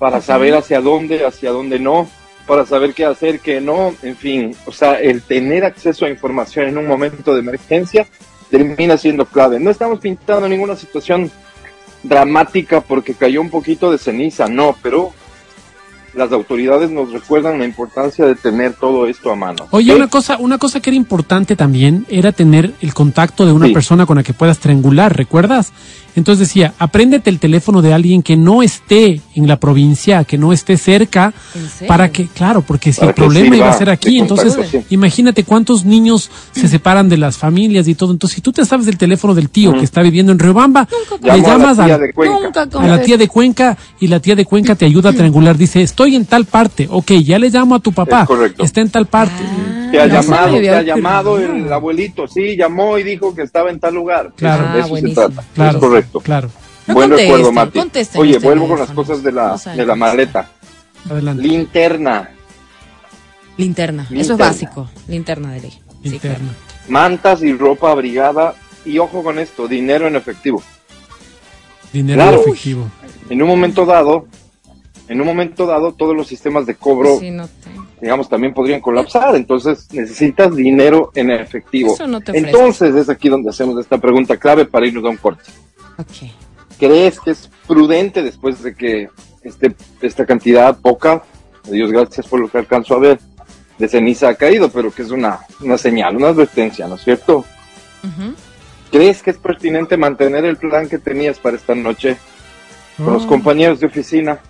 para saber hacia dónde, hacia dónde no, para saber qué hacer, qué no, en fin, o sea, el tener acceso a información en un momento de emergencia termina siendo clave. No estamos pintando ninguna situación dramática porque cayó un poquito de ceniza, no, pero las autoridades nos recuerdan la importancia de tener todo esto a mano. Oye, una cosa, una cosa que era importante también era tener el contacto de una Sí. persona con la que puedas triangular, ¿recuerdas? Entonces decía, apréndete el teléfono de alguien que no esté en la provincia, que no esté cerca, para que, claro, porque si Para el problema iba a ser aquí, entonces contacto, sí. imagínate cuántos niños se separan de las familias y todo. Entonces, si tú te sabes del teléfono del tío que está viviendo en Riobamba, le a llamas la tía al- de Cuenca. Nunca a la tía de Cuenca y la tía de Cuenca te ayuda a triangular. Dice, estoy en tal parte. Ok, ya le llamo a tu papá. Es correcto. Está en tal parte. Ah, Te ha no llamado, te ha llamado el abuelito, sí, llamó y dijo que estaba en tal lugar. Claro. de Ah, eso se buenísimo. trata. Claro. Es correcto. Claro. No Buen recuerdo, Mati. Oye, vuelvo con las cosas de la, de la maleta. Adelante. Linterna, Linterna. Eso es Linterna. básico. Linterna de ley. Sí, Interno. claro. mantas y ropa abrigada. Y ojo con esto, dinero en efectivo. Dinero Claro. efectivo. En un momento dado, en un momento dado, todos los sistemas de cobro, Sí, no te- digamos, también podrían colapsar. Entonces necesitas dinero en efectivo. Eso no te. Entonces es aquí donde hacemos esta pregunta clave para irnos a un corte. Ok. ¿Crees que es prudente después de que este, esta cantidad poca, Dios gracias por lo que alcanzo a ver, de ceniza ha caído, pero que es una, una señal, una advertencia, ¿no es cierto? ¿Crees que es pertinente mantener el plan que tenías para esta noche con los Oh. compañeros de oficina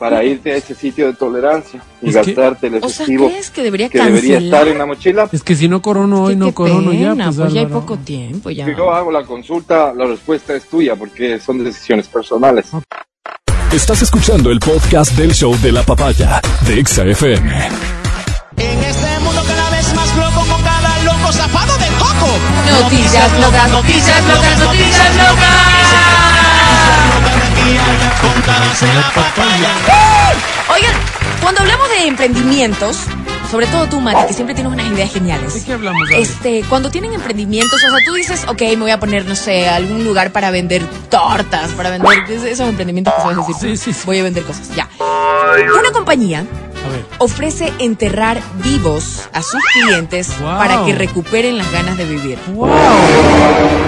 para irte a ese sitio de tolerancia y Es que- gastarte el O sea, efectivo ¿crees que debería que debería estar en la mochila? Es que si no corono hoy, Es que no corono ya. pena, Pues, pues ya hay poco tiempo ya. Yo hago la consulta, la respuesta es tuya porque son decisiones personales. Estás escuchando el podcast del show de la papaya de Exa FM. En este mundo cada vez más loco con cada loco zafado de coco. Noticias locas, noticias locas, noticias Oigan, cuando hablamos de emprendimientos, sobre todo tú, Mati, que siempre tienes unas ideas geniales. ¿De qué hablamos, Gaby? Este, cuando tienen emprendimientos, o sea, tú dices, ok, me voy a poner, no sé, algún lugar para vender tortas, para vender es- esos emprendimientos que sabes decir. Sí, sí, sí. Voy a vender cosas, ya. Una compañía. Ofrece enterrar vivos a sus clientes Wow. para que recuperen las ganas de vivir. ¡Wow!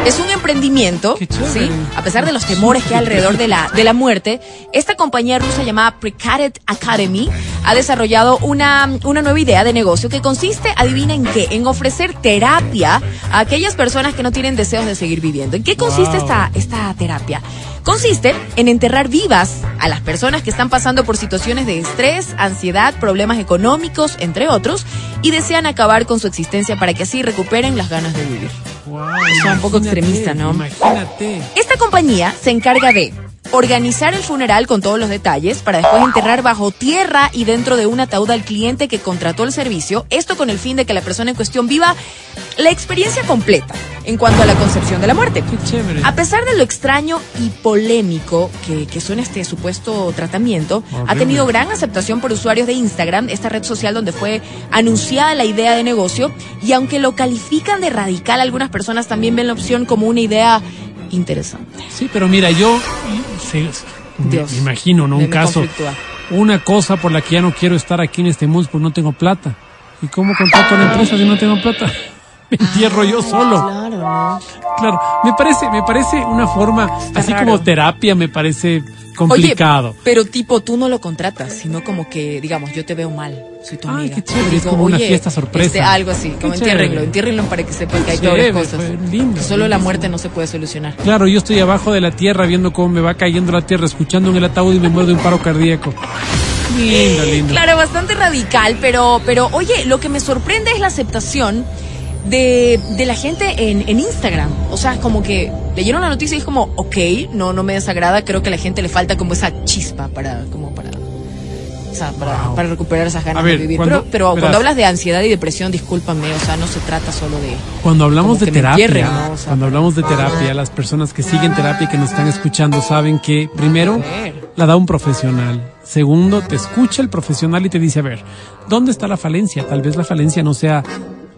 Es un emprendimiento. ¿sí? A pesar de los temores que hay alrededor de la, de la muerte, esta compañía rusa llamada Precated Academy ha desarrollado una, una nueva idea de negocio que consiste, adivina en qué, en ofrecer terapia a aquellas personas que no tienen deseos de seguir viviendo. ¿En qué consiste Wow. esta, esta terapia? Consiste en enterrar vivas a las personas que están pasando por situaciones de estrés, ansiedad, problemas económicos, entre otros, y desean acabar con su existencia para que así recuperen las ganas de vivir. Wow, es un poco extremista, ¿no? Imagínate. Esta compañía se encarga de organizar el funeral con todos los detalles para después enterrar bajo tierra y dentro de un ataúd al cliente que contrató el servicio, esto con el fin de que la persona en cuestión viva la experiencia completa en cuanto a la concepción de la muerte. Qué chévere. A pesar de lo extraño y polémico que, que suena este supuesto tratamiento, ha tenido gran aceptación por usuarios de Instagram, esta red social donde fue anunciada la idea de negocio, y aunque lo califican de radical, algunas personas también ven la opción como una idea interesante. Sí, pero mira, yo se- me- Dios. me imagino, ¿no? Un caso, conflictúa. una cosa por la que ya no quiero estar aquí en este mundo porque no tengo plata. ¿Y cómo contrato a la empresa si no tengo plata? [laughs] Me entierro yo solo. Claro, ¿no? Claro, me parece, me parece una forma, así raro. como terapia, me parece complicado. Oye, pero tipo, tú no lo contratas, sino como que, digamos, yo te veo mal, soy tu Ay, amiga. qué chévere, es como una fiesta sorpresa. este, algo así, Qué como entiérrenlo, entiérrenlo para que sepan que hay Chévere, peores cosas. lindo, solo la muerte no se puede solucionar. Claro, yo estoy abajo de la tierra viendo cómo me va cayendo la tierra, escuchando en el ataúd y me muero de un paro cardíaco. Lindo, lindo. Claro, bastante radical, pero, pero oye, lo que me sorprende es la aceptación de, de la gente en, en Instagram. O sea, como que leyeron la noticia y es como, ok, no, no me desagrada, creo que a la gente le falta como esa chispa para, como para, o sea, para, Wow. para recuperar esas ganas ver, de vivir. cuando- pero pero verás. cuando hablas de ansiedad y depresión, discúlpame, o sea, no se trata solo de... Cuando hablamos de terapia, entierren, ¿no? O sea, cuando hablamos de terapia, las personas que siguen terapia y que nos están escuchando saben que primero la da un profesional. Segundo, te escucha el profesional y te dice, a ver, ¿dónde está la falencia? Tal vez la falencia no sea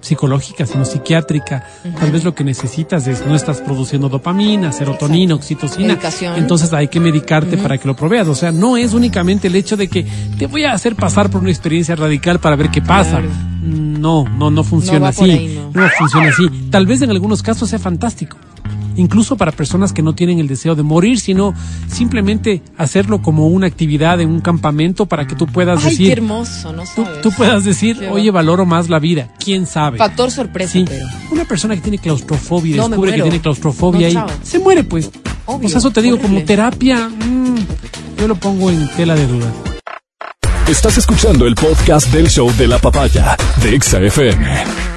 psicológica, sino psiquiátrica. Tal vez lo que necesitas es no estás produciendo dopamina, serotonina, oxitocina. Medicación. Entonces hay que medicarte para que lo proveas. O sea, no es únicamente el hecho de que te voy a hacer pasar por una experiencia radical para ver qué pasa. Claro. No, no, no funciona así. por ahí, no. no funciona así. Tal vez en algunos casos sea fantástico. Incluso para personas que no tienen el deseo de morir, sino simplemente hacerlo como una actividad en un campamento para que tú puedas Ay, qué decir, hermoso, ¿no tú, sabes? tú puedas decir, Qué oye, valoro más la vida. ¿Quién sabe? Factor sorpresa, Sí, pero... una persona que tiene claustrofobia y No, descubre que tiene claustrofobia No, y se muere, pues. Obvio, o sea, eso te digo, como terapia, mm, yo lo pongo en tela de duda. Estás escuchando el podcast del show de la papaya de Exa FM.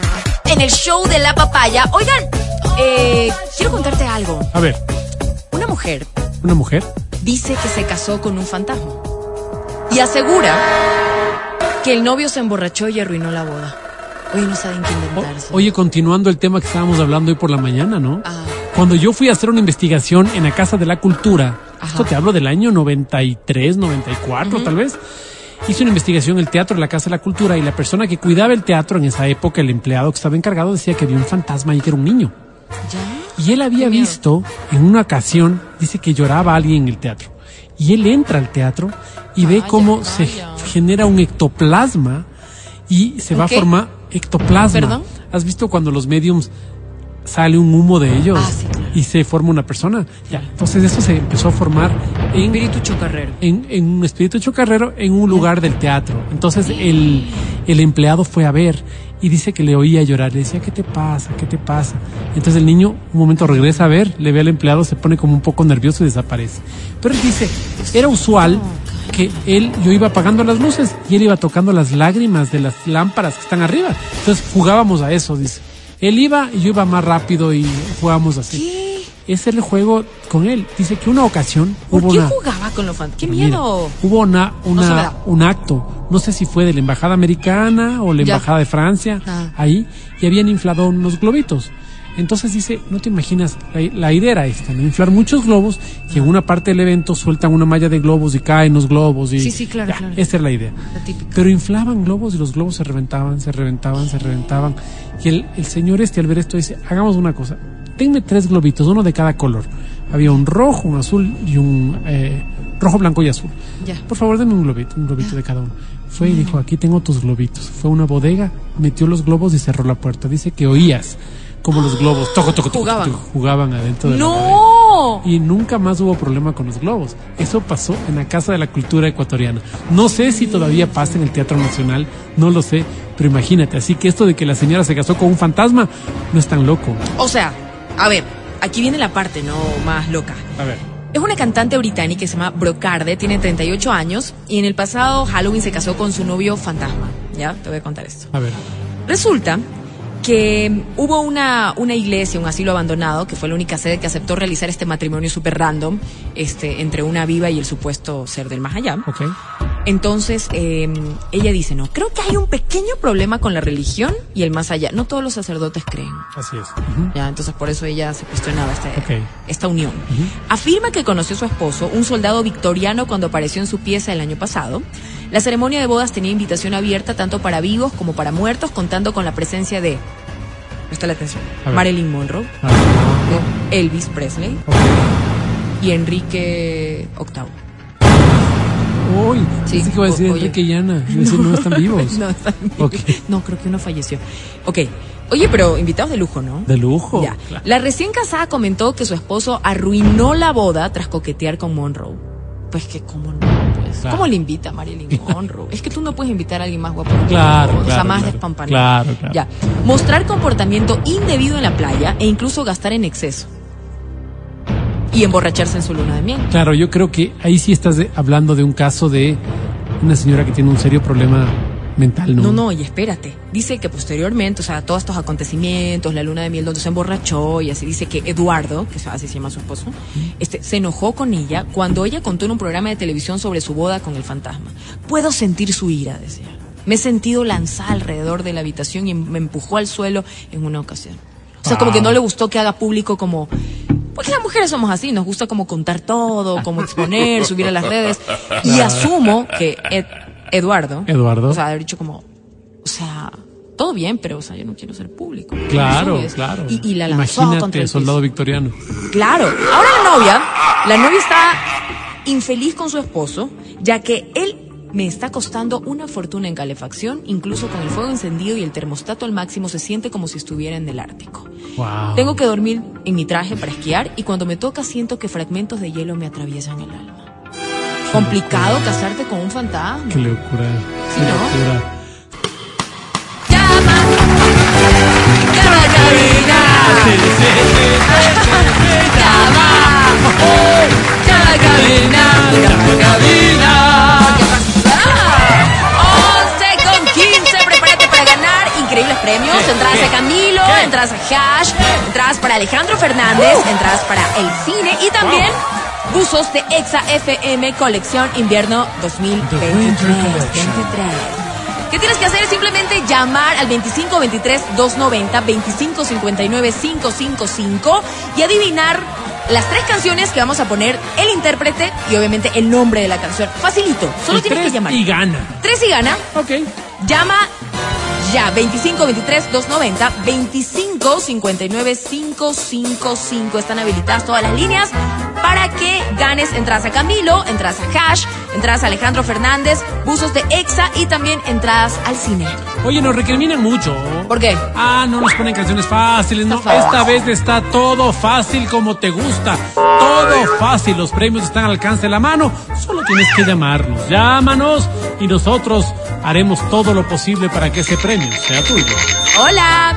En el show de la papaya, oigan, eh, quiero contarte algo. A ver, Una mujer una mujer. dice que se casó con un fantasma y asegura que el novio se emborrachó y arruinó la boda. Oye, no saben qué O- inventarse. oye, continuando el tema que estábamos hablando hoy por la mañana, ¿no? Ah. Cuando yo fui a hacer una investigación en la Casa de la Cultura, Ajá. esto te hablo del año 93, 94 tal vez, hice una investigación en el teatro de la Casa de la Cultura y la persona que cuidaba el teatro en esa época, el empleado que estaba encargado, decía que había un fantasma ahí que era un niño. ¿Ya? Y él había visto en una ocasión, dice que lloraba alguien en el teatro. Y él entra al teatro y ve Vaya, cómo se genera un ectoplasma y se ¿Un va a formar ectoplasma. ¿Perdón? ¿Has visto cuando los mediums sale un humo de ellos Ah, sí. Y se forma una persona? Ya, entonces eso se empezó a formar en Espíritu chocarrero. en, en un espíritu chocarrero en un lugar del teatro. Entonces el, el empleado fue a ver y dice que le oía llorar. Le decía, ¿qué te pasa? ¿Qué te pasa? Entonces el niño un momento regresa a ver, le ve al empleado, se pone como un poco nervioso y desaparece. Pero él dice, era usual que él, yo iba apagando las luces y él iba tocando las lágrimas de las lámparas que están arriba. Entonces jugábamos a eso, dice. Él iba y yo iba más rápido y jugábamos así. ¿Qué? Ese era el juego con él. Dice que una ocasión ¿Por hubo qué una... jugaba con los fantasmas? ¡Qué Mira, miedo! hubo una, una, un acto, no sé si fue de la embajada americana o la Ya. embajada de Francia, Ah. ahí, y habían inflado unos globitos. Entonces dice, no te imaginas, la, la idea era esta, ¿no? inflar muchos globos y en una parte del evento sueltan una malla de globos y caen los globos y Sí, sí, claro, ya, claro. esa era la idea. Pero inflaban globos y los globos se reventaban, se reventaban, se reventaban. Y el, el señor este al ver esto dice, hagamos una cosa, denme tres globitos, uno de cada color. Había un rojo, un azul y un eh, rojo, blanco y azul. Ya. Por favor, denme un globito, un globito de cada uno. Fue y dijo, aquí tengo tus globitos. Fue a una bodega, metió los globos y cerró la puerta. Dice que oías como los globos toco, toco, toco, Jugaban. jugaban adentro de la. ¡No! Y nunca más hubo problema con los globos. Eso pasó en la Casa de la Cultura Ecuatoriana. No sé si todavía pasa en el Teatro Nacional, no lo sé, pero imagínate. Así que esto de que la señora se casó con un fantasma no es tan loco. O sea, a ver, aquí viene la parte no más loca. A ver. Es una cantante británica que se llama Brocarde, tiene 38 años y en el pasado Halloween se casó con su novio fantasma. Ya, te voy a contar esto. A ver. Resulta que hubo una, una iglesia, un asilo abandonado, que fue la única sede que aceptó realizar este matrimonio súper random este, entre una viva y el supuesto ser del más allá. Ok. Entonces, eh, ella dice, no, creo que hay un pequeño problema con la religión y el más allá. No todos los sacerdotes creen. Así es. Ya, entonces por eso ella se cuestionaba Ok. esta unión. Afirma que conoció a su esposo, un soldado victoriano, cuando apareció en su pieza el año pasado. La ceremonia de bodas tenía invitación abierta tanto para vivos como para muertos, contando con la presencia de, presta la atención. Marilyn Monroe, Elvis Presley y Enrique VIII. Uy, Sí, que iba a decir. Enrique y Ana. Iba a decir, no están vivos. [laughs] no, están Ok. no, creo que uno falleció. Ok. Oye, pero invitados de lujo, ¿no? De lujo. Ya. Claro. La recién casada comentó que su esposo arruinó la boda tras coquetear con Monroe. Pues que cómo no, Claro. ¿Cómo le invita a Marilyn Monroe? es que tú no puedes invitar a alguien más guapo. Claro, tú, O sea, claro, más claro. Claro, claro. Ya. Mostrar comportamiento indebido en la playa e incluso gastar en exceso. Y emborracharse en su luna de miel. Claro, yo creo que ahí sí estás de- hablando de un caso de una señora que tiene un serio problema mental, ¿no? No, no, y espérate. Dice que posteriormente, o sea, todos estos acontecimientos, la luna de miel donde se emborrachó y así, dice que Eduardo, que así se llama su esposo, este, se enojó con ella cuando ella contó en un programa de televisión sobre su boda con el fantasma. Puedo sentir su ira, decía. Me he sentido lanzada alrededor de la habitación y me empujó al suelo en una ocasión. O sea, como que no le gustó que haga público como... Porque las mujeres somos así, nos gusta como contar todo, como exponer, subir a las redes. Y asumo que Ed- Eduardo, Eduardo. o sea, haber dicho como, o sea, todo bien, pero, o sea, yo no quiero ser público. Claro, claro. Y, y la lanzó contra Imagínate, el soldado victoriano. Claro. Ahora la novia, la novia está infeliz con su esposo, ya que él me está costando una fortuna en calefacción, incluso con el fuego encendido y el termostato al máximo se siente como si estuviera en el Ártico. Wow. Tengo que dormir en mi traje para esquiar y cuando me toca siento que fragmentos de hielo me atraviesan el alma. Complicado casarte con un fantasma. Qué locura. Sí, Qué ¿no? locura. Llama, llama a cabina. Llama, llama a cabina, llama a cabina. ¿Qué pasa? 11 con 15, prepárate para ganar increíbles premios. Entradas a Camilo, entradas a Hash, entradas para Alejandro Fernández, entradas para el cine y también buzos de Exa FM Colección Invierno 2023. 23. ¿Qué tienes que hacer? Simplemente llamar al 25 23 290 25 59 555 y adivinar las tres canciones que vamos a poner, el intérprete y obviamente el nombre de la canción. Facilito, solo tienes que tres llamar. Y gana. Tres y gana. Ok. Llama ya 25 23 290 25 59 555 están habilitadas todas las líneas para que ganes entradas a Camilo, entradas a Hash, entradas a Alejandro Fernández, buzos de Exa y también entradas al cine. Oye, nos recriminan mucho. ¿Por qué? Ah, no nos ponen canciones fáciles. No, esta vez está todo fácil como te gusta. Todo fácil. Los premios están al alcance de la mano. Solo tienes que llamarnos. Llámanos y nosotros haremos todo lo posible para que ese premio sea tuyo. Hola,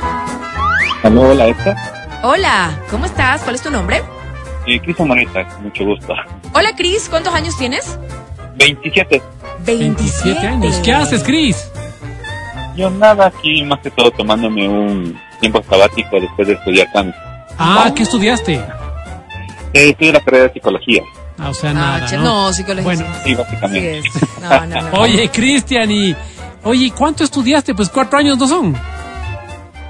Aló, hola, esta. hola, ¿cómo estás? ¿Cuál es tu nombre? Eh, Cristian Morita, mucho gusto. Hola Cris, ¿cuántos años tienes? 27. 27 años. ¿Qué haces, Cris? Yo nada, aquí más que todo tomándome un tiempo sabático después de estudiar tanto. Ah, ¿qué estudiaste? Eh, estudié la carrera de psicología, Ah, o sea, Ah, nada, che, ¿no? no, psicología. Bueno, sí, básicamente. es. No, no, no. oye, Cristian, y... Oye, ¿y ¿cuánto estudiaste? Pues cuatro años no son.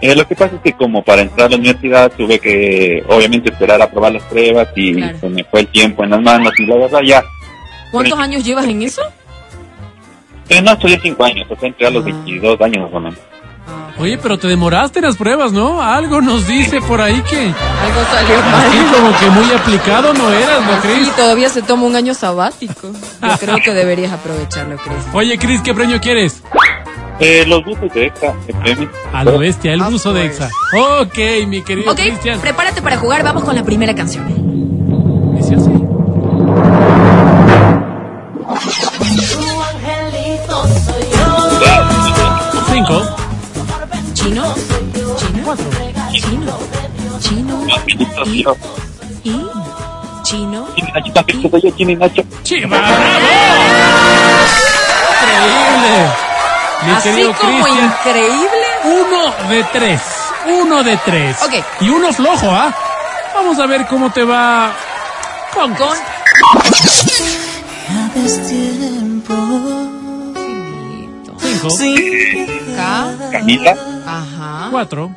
Eh, lo que pasa es que como para entrar a la universidad tuve que obviamente esperar a aprobar las pruebas y Claro. se me fue el tiempo en las manos y la verdad ya. ¿Cuántos años llevas en eso? Eh, no, estudié 5 años, o sea, entré a los Ah. 22 años más o menos. Oye, pero te demoraste en las pruebas, ¿no? Algo nos dice por ahí que... Algo salió mal. como que muy aplicado no eras, ¿no, Sí, Cris? todavía se toma un año sabático. Yo creo que [laughs] deberías aprovecharlo, Cris. Oye, Cris, ¿qué premio quieres? Eh, los buses de de premio. A lo bestia, el buzo de course. Exa. Ok, mi querido Ok, Cristian. prepárate para jugar. Vamos con la primera canción. Dice así. Cinco, Chino, chino, cuatro, chino, chino minutos, y, chino. Chino y Nacho. Chiva, bravo. Increíble. Mi Así como increíble. uno de tres. uno de tres. Ok. Y uno flojo, ¿ah? Vamos a ver cómo te va con... Con. Cinco. Camila, Ajá. cuatro,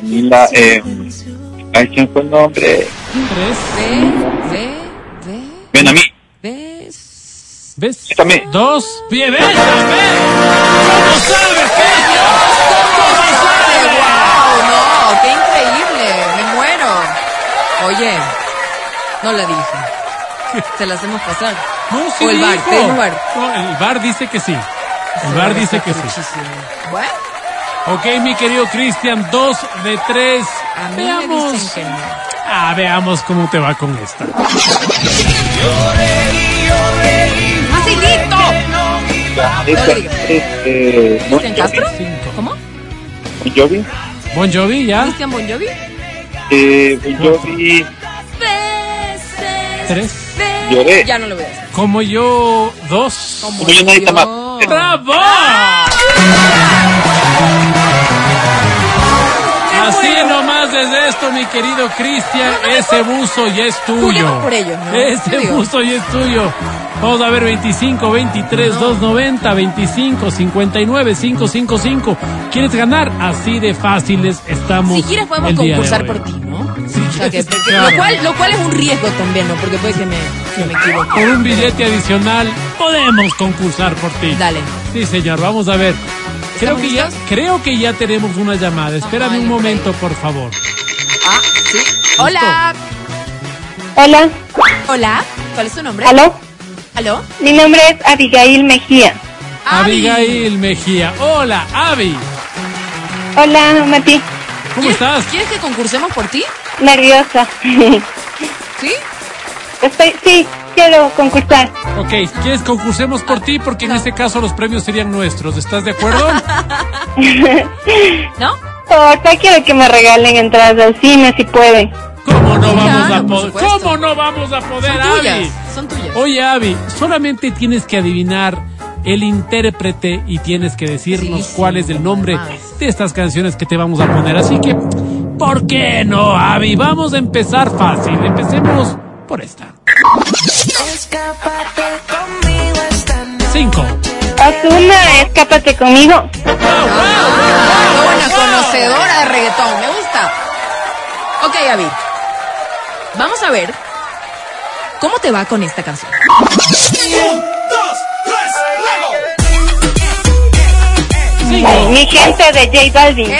Camila, eh, ay, ¿quién fue el nombre? tres, B. B. B. Ven a mí. ¿ves? También. Dos, bien, ves, ¿Cómo sabes, genio? ¿Cómo sabes? ¡Wow! ¡No! ¡Qué increíble! ¡Me muero! Oye, no la dije. [laughs] Se la hacemos pasar. No, sí O el bar, dijo. bar. No, el bar dice que sí. El bar dice que sí. Muchísimo. Bueno, Ok, mi querido Cristian, dos de tres. a mí me Veamos. dicen que no. Ah, veamos cómo te va con esta. ¡Facilito! Es, eh, Bon ¿Cristian Castro? ¿Cómo? Bon Jovi, Bon Jovi, ¿ya? ¿Cristian Bon Jovi? eh, Bon Jovi, Tres. Lloré. Ya no lo voy a decir. Como yo, dos. Como yo nadie más. ¡Bravo! Así nomás desde esto, mi querido Cristian, ese buzo ya es tuyo. Por. Ese buzo ya es tuyo. Vamos a ver 25, 23, 290, 25, 59, 555. ¿Quieres ganar? Así de fáciles estamos. Si quieres podemos el día de concursar hoy. por ti, ¿no? Si O sea, que- quieres, porque- claro. lo, cual, lo cual es un riesgo también, ¿no? Porque puede que me, que me equivoque. Por un billete adicional podemos concursar por ti. Dale. Sí, señor, vamos a ver. Creo ¿Estamos que, ya, creo que ya tenemos una llamada. Espérame Ay, un momento, por favor. Ah, sí. Hola. Hola, Hola. ¿Cuál es tu nombre? ¿aló? ¿Aló? Mi nombre es Abigail Mejía. Abigail Mejía. Hola, Avi. Hola, Mati. ¿Cómo ¿Quieres- estás? ¿Quieres que concursemos por ti? Nerviosa. ¿Sí? Estoy, sí, quiero concursar. Ok, ¿quieres concursemos por ti? Porque en este caso los premios serían nuestros. ¿Estás de acuerdo? [laughs] ¿No? Porfa, quiero que me regalen entradas al cine si pueden. ¿Cómo no vamos Claro, a poder? ¿Cómo no vamos a poder, Son Oye, Avi, solamente tienes que adivinar el intérprete y tienes que decirnos Sí, sí, cuál es el nombre más. de estas canciones que te vamos a poner. Así que, ¿por qué no, Avi? Vamos a empezar fácil. Empecemos por esta. Cinco. Osuna, escápate conmigo. Qué buena conocedora de reggaetón. Me gusta. Ok, Avi. Vamos a ver cómo te va con esta canción. Mi gente de J Balvin. ¡Eh!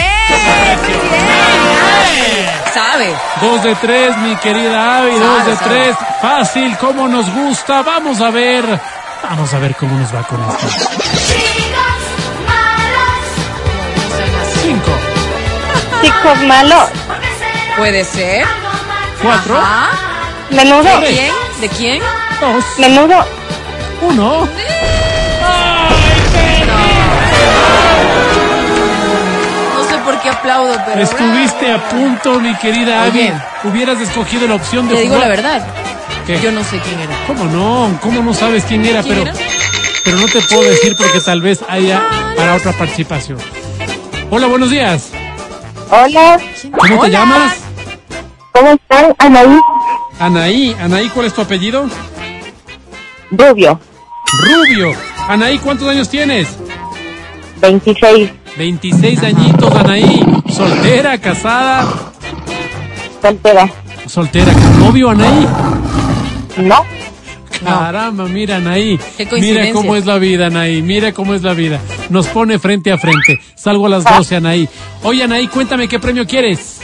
Sabe. Dos de tres, mi querida Avi, dos de sabe. tres. Fácil, como nos gusta. Vamos a ver. Vamos a ver cómo nos va con esto. Cinco, Chicos malos. Puede ser. cuatro, Ajá. Menudo. ¿De quién? ¿De quién? dos, Menudo. uno. No sé por qué aplaudo, pero. Estuviste a punto, mi querida Avi. Oye. Hubieras escogido la opción de Te digo jugar- la verdad. ¿Qué? Yo no sé quién era. ¿Cómo no? ¿Cómo no sabes quién era? ¿Quién pero, era? pero no te puedo decir porque tal vez haya para otra participación. Hola, buenos días. Hola, ¿Cómo te llamas? ¿cómo están? Anaí. Anaí. Anaí, ¿cuál es tu apellido? Rubio. Rubio. Anaí, ¿cuántos años tienes? 26. 26 añitos, Anaí. Soltera, casada. Soltera. Soltera, ¿con novio, Anaí? ¿No? Caramba, mira, Anaí. Qué. Mira cómo es la vida, Anaí. Mira cómo es la vida. Nos pone frente a frente. Salgo a las [laughs] 12, Anaí. Oye, Anaí, cuéntame qué premio quieres.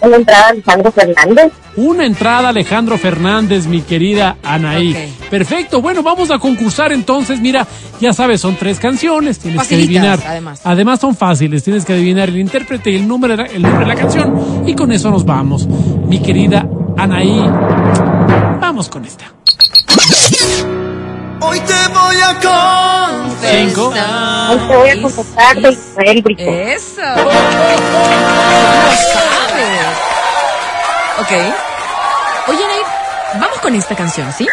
Una entrada Alejandro Fernández. Una entrada, Alejandro Fernández, mi querida Anaí. Perfecto. Bueno, vamos a concursar entonces. Mira, ya sabes, son tres canciones. Tienes Facilitas, que adivinar. además. Además son fáciles. Tienes que adivinar el intérprete y el nombre, de la- el nombre de la canción. Y con eso nos vamos. Mi querida Anaí. Vamos con esta. Hoy te voy a Cinco. Hoy te voy a contestar de Israel Brito. Eso. Ok. Oye, Anaí, vamos con esta canción, ¿sí?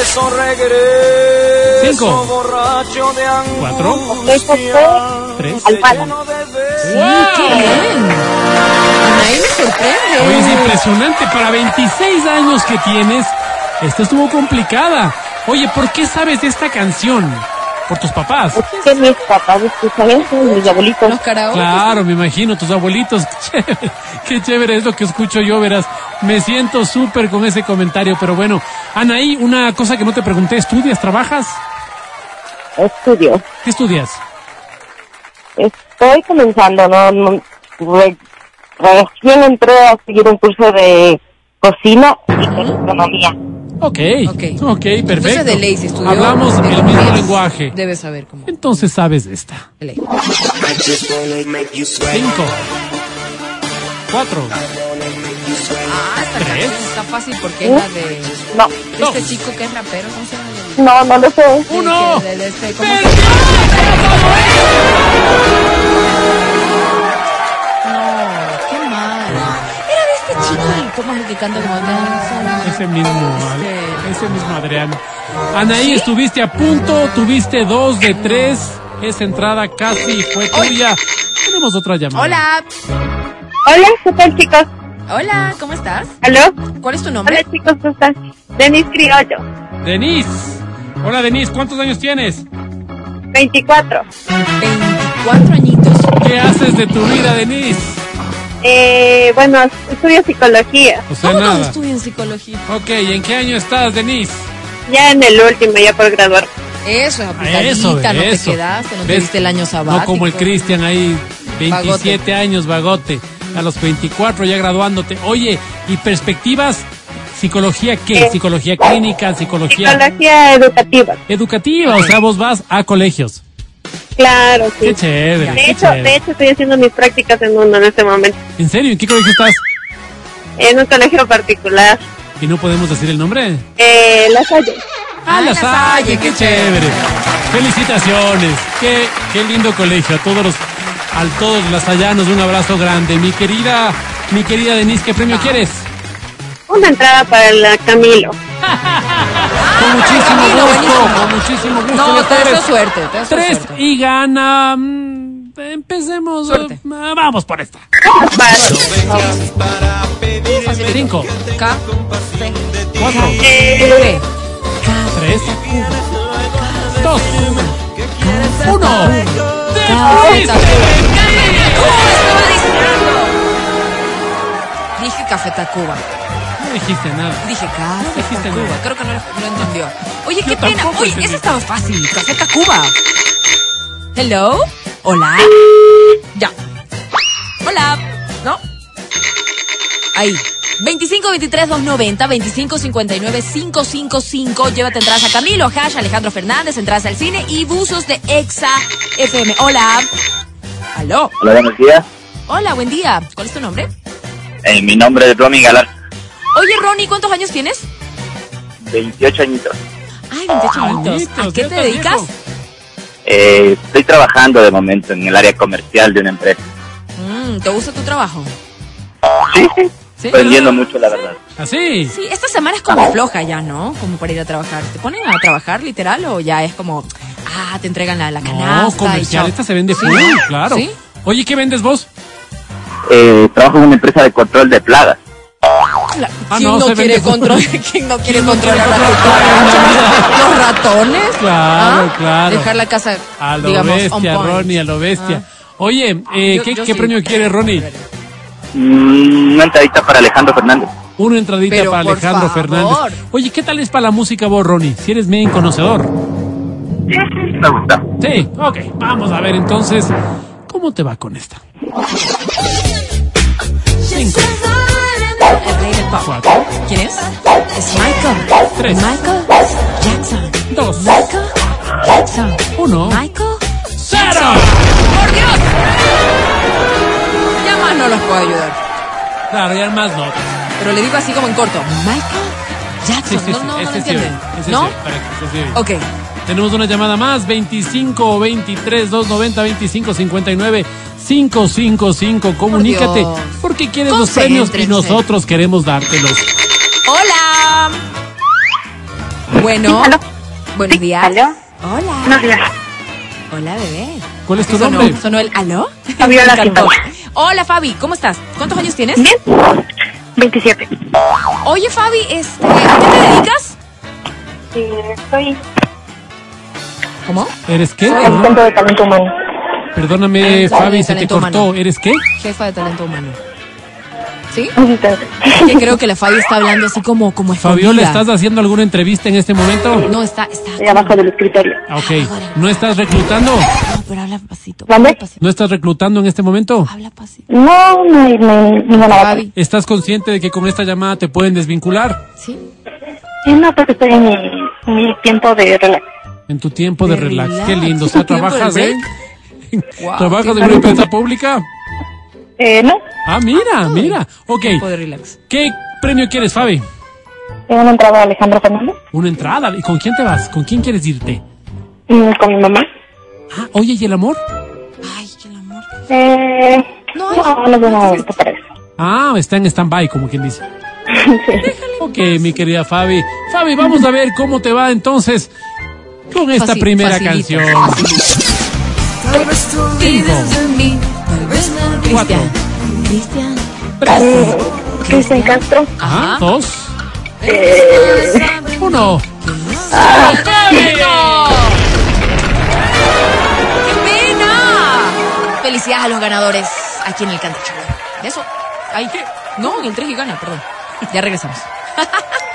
Eso regreso Cinco. borracho de Cuatro. Tres. Almada. Sí, qué bien. Anaí me sorprende. Oye, es impresionante. Para 26 años que tienes, esta estuvo complicada. Oye, ¿por qué sabes de esta canción? Por tus papás. Es que mis papás escuchan eso, mis abuelitos. Los karaoke. Claro, me imagino, tus abuelitos. Qué [laughs] chévere, qué chévere es lo que escucho yo, verás. Me siento súper con ese comentario, pero bueno. Anaí, una cosa que no te pregunté, ¿estudias, trabajas? Estudio. ¿Qué estudias? Estoy comenzando, no, no re- recién entré a seguir un curso de cocina y gastronomía. Ok, Ok. ok, perfecto. Entonces de ley, si estudió Hablamos el mismo lenguaje. Debes saber cómo. Entonces sabes de esta. ley. Cinco. Cuatro. Ah, esta Tres. canción está fácil porque es la de, No, de este chico que es rapero. ¿Cómo se llama? no, no lo sé. Sí, Uno. que de- de este- ¿cómo se- ¡Perdió! ¿Cómo es el que canta como danza? Ese mismo, Este- ese mismo Adrián. Anaí, estuviste a punto, tuviste dos de tres. Esa entrada casi fue tuya. Tenemos otra llamada. Hola, Hola, ¿qué tal chicos? hola, ¿cómo estás? ¿Aló? ¿Cuál es tu Hola nombre? chicos, ¿cómo están? Denis Criollo, Denise. Hola, Denise, ¿cuántos años tienes? 24. 24 añitos. ¿Qué haces de tu vida, Denise? Eh, bueno, estudio psicología. O sea, ¿Cómo no nada. estudian psicología? Ok, ¿y en qué año estás, Denise? Ya en el último, ya por graduar. Eso, es Eso, aplicadita, no te eso. quedaste, no te ¿Ves? diste el año sabático. No como el Cristian ahí, 27 años, vagote. A los 24 ya graduándote. Oye, ¿y perspectivas? ¿Psicología qué? Eh, ¿Psicología clínica? ¿Psicología Psicología educativa. educativa? O sea, vos vas a colegios. Claro, sí. Qué chévere, De qué hecho, chévere. de hecho estoy haciendo mis prácticas en uno en este momento. ¿En serio? ¿En qué colegio estás? En un colegio particular. ¿Y no podemos decir el nombre? Eh, La Salle. ¡Ah, Ah, La La Salle! ¡Qué chévere! ¡Felicitaciones! ¡Qué, qué lindo colegio! A todos los, a todos los un abrazo grande. Mi querida, mi querida Denise, ¿qué premio quieres? Una entrada para el Camilo. [laughs] Con muchísimo Camilo, gusto, buenísimo. con muchísimo gusto. No, te sabes. suerte, te Tres suerte. y gana. mm, Empecemos. Suerte. eh, vamos por esta. Fácil. Cinco, K, C, cuatro, B. tres, dos, uno. Café Tacuba. ¿Cómo estaba diciendo? Dije Café Tacuba. No dijiste nada. Dije Café dijiste Tacuba. nada. Creo que no lo, lo entendió. Oye, qué pena. Oye, entendí. esa estaba fácil. Café Tacuba. Hello. Hola. Ya. Hola. ¿No? Ahí. 25 23 290 25 59 555 Llévate entradas a Camilo, Hash, Alejandro Fernández, entradas al cine y buzos de Exa FM. Hola. Aló. Hola, buenos días. Hola, buen día. ¿Cuál es tu nombre? Eh, mi nombre es Romy Galar, Oye, Ronnie, ¿cuántos años tienes? 28 añitos. Ay, 28 añitos. añitos, ¿A qué te dedicas? Eh, estoy trabajando de momento en el área comercial de una empresa. Mm, ¿Te gusta tu trabajo? Sí, sí. ¿Sí? Aprendiendo mucho, la verdad. Así. Sí, esta semana es como floja ya, ¿no? Como para ir a trabajar. ¿Te ponen a trabajar literal o ya es como, ah, te entregan la, la canasta No, comercial. Esta se vende ¿Sí? full, claro. ¿Sí? Oye, ¿qué vendes vos? Eh, trabajo en una empresa de control de plagas. La- Ah, ¿Quién no, no, se quiere control? [laughs] ¿Quién no quiere ¿Quién no controlar quiere? [laughs] ¿Los ratones? Claro, ¿Ah? claro. Dejar la casa, A lo digamos, on bestia, point. Ronnie, a lo bestia. Ah. Oye, eh, Yo- ¿qué, yo qué sí. premio quieres, Ronnie? Mm, una entradita para Alejandro Fernández. Una entradita Pero, para por Alejandro favor. Fernández. Oye, ¿qué tal es para la música vos, Ronnie? Si eres bien conocedor. Sí, sí, me gusta. Sí, ok. Vamos a ver entonces, ¿cómo te va con esta? Cinco, cuatro, ¿Quién es? Es Michael. Tres. Michael Jackson. dos, Michael Jackson. uno, Michael cero. ¡Por Dios! Ya más no los puedo ayudar. Claro, ya más no. Pero le digo así como en corto. Michael Jackson. sí, sí. no, no, no ese lo sí, entienden. ese ¿No? sí, para que se sí. Ok. Tenemos una llamada más, 25 23 290 25 59 555. Comunícate porque quieres los premios y nosotros queremos dártelos. Hola. Bueno. Aló. Buenos días. ¿Aló? Hola. Buenos días. Hola, bebé. ¿Cuál es tu Sonó, nombre? sonó el aló. Fabiola. Hola Fabi, ¿cómo estás? ¿Cuántos años tienes? Bien. 27. Oye Fabi, este, ¿a qué te dedicas? Eh, soy ¿Cómo? ¿Eres qué? asistente de talento humano. Perdóname, Sabe Fabi, se te cortó. humano. ¿Eres qué? Jefa de talento humano. ¿Sí? Que creo que la Fabi está hablando así como, como [laughs] Fabiola. ¿estás haciendo alguna entrevista en este momento? No, está, está. Estoy abajo del escritorio. Ah, Ok. ¿No estás reclutando? No, pero habla pasito. ¿Dónde? ¿No estás reclutando en este momento? Habla pasito. No, no no vacante. Fabi. ¿Estás consciente de que con esta llamada te pueden desvincular? ¿Sí? Sí, no, porque estoy en mi, mi tiempo de relax. En tu tiempo de, De relax. relax. Qué lindo. O sea, [laughs] ¿Tiempo de trabajas break? Wow, ¿Trabajas en una empresa pública? Eh, no, Ah, mira, mira. Ok. Tiempo de relax. ¿Qué premio quieres, Fabi? tengo una entrada de Alejandro Fernández Una entrada. ¿Y con quién te vas? ¿Con quién quieres irte? mm, con mi mamá. Ah, oye, ¿y el amor? Ay, el amor. Eh, No, no, no, no, no, ahorita para eso. Ah, está en stand-by, como quien dice. [laughs] Ok, mi querida Fabi. Fabi, vamos a ver cómo te va entonces con esta primera facilito, canción. Cinco, Cristian. Cristian. Cristian Castro. Ajá, dos, Eh, uno. ¡Qué pena! Felicidades a los ganadores aquí en el Canto eso. Ahí. No, en el 3 y gana, perdón. Ya regresamos. [laughs]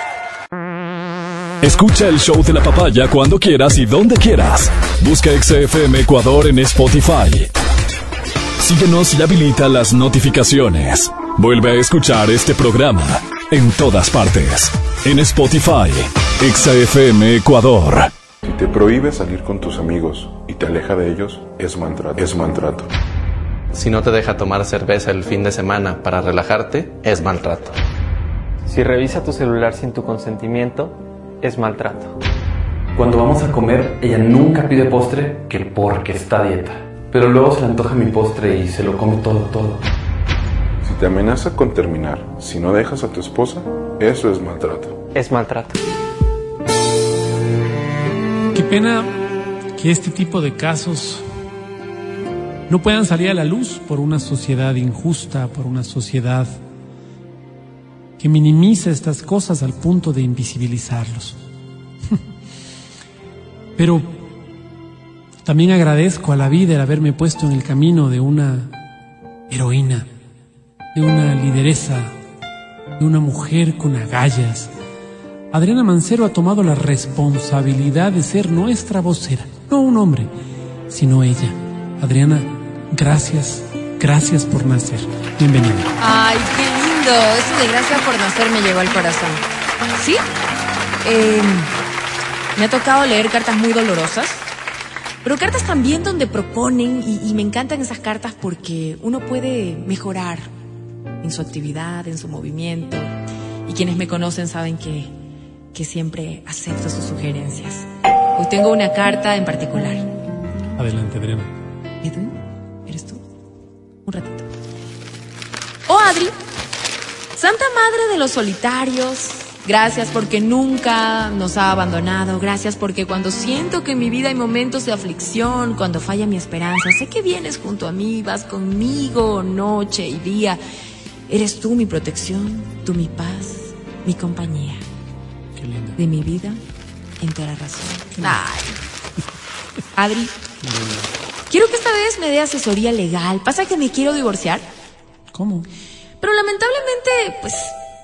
Escucha el show de la papaya cuando quieras y donde quieras. Busca XFM Ecuador en Spotify. Síguenos y habilita las notificaciones. Vuelve a escuchar este programa en todas partes. En Spotify, XFM Ecuador. Si te prohíbe salir con tus amigos y te aleja de ellos, es maltrato. Es maltrato. Si no te deja tomar cerveza el fin de semana para relajarte, es maltrato. Si revisa tu celular sin tu consentimiento, es maltrato. Cuando vamos a comer, ella nunca pide postre que porque está a dieta. Pero luego se le antoja mi postre y se lo come todo, todo. Si te amenaza con terminar, si no dejas a tu esposa, eso es maltrato. Es maltrato. Qué pena que este tipo de casos no puedan salir a la luz por una sociedad injusta, por una sociedad que minimiza estas cosas al punto de invisibilizarlos. [laughs] Pero también agradezco a la vida el haberme puesto en el camino de una heroína, de una lideresa, de una mujer con agallas. Adriana Mancero ha tomado la responsabilidad de ser nuestra vocera, no un hombre, sino ella. Adriana, gracias, gracias por nacer. Bienvenida. Ay, qué lindo. Eso de gracias por nacer me llegó al corazón. ¿Sí? Eh, me ha tocado leer cartas muy dolorosas, pero cartas también donde proponen, y, y me encantan esas cartas porque uno puede mejorar en su actividad, en su movimiento, y quienes me conocen saben que, que siempre acepto sus sugerencias. Hoy tengo una carta en particular. Adelante, Adriana. ¿Y tú? ¿Eres tú? Un ratito. Oh, Adri, Santa Madre de los Solitarios, gracias porque nunca nos ha abandonado, gracias porque cuando siento que en mi vida hay momentos de aflicción, cuando falla mi esperanza, sé que vienes junto a mí, vas conmigo noche y día. Eres tú mi protección, tú mi paz, mi compañía. Qué lindo. De mi vida, entera razón. Ay. [laughs] Adri, quiero que esta vez me dé asesoría legal. Pasa que me quiero divorciar. ¿Cómo? Pero lamentablemente, pues,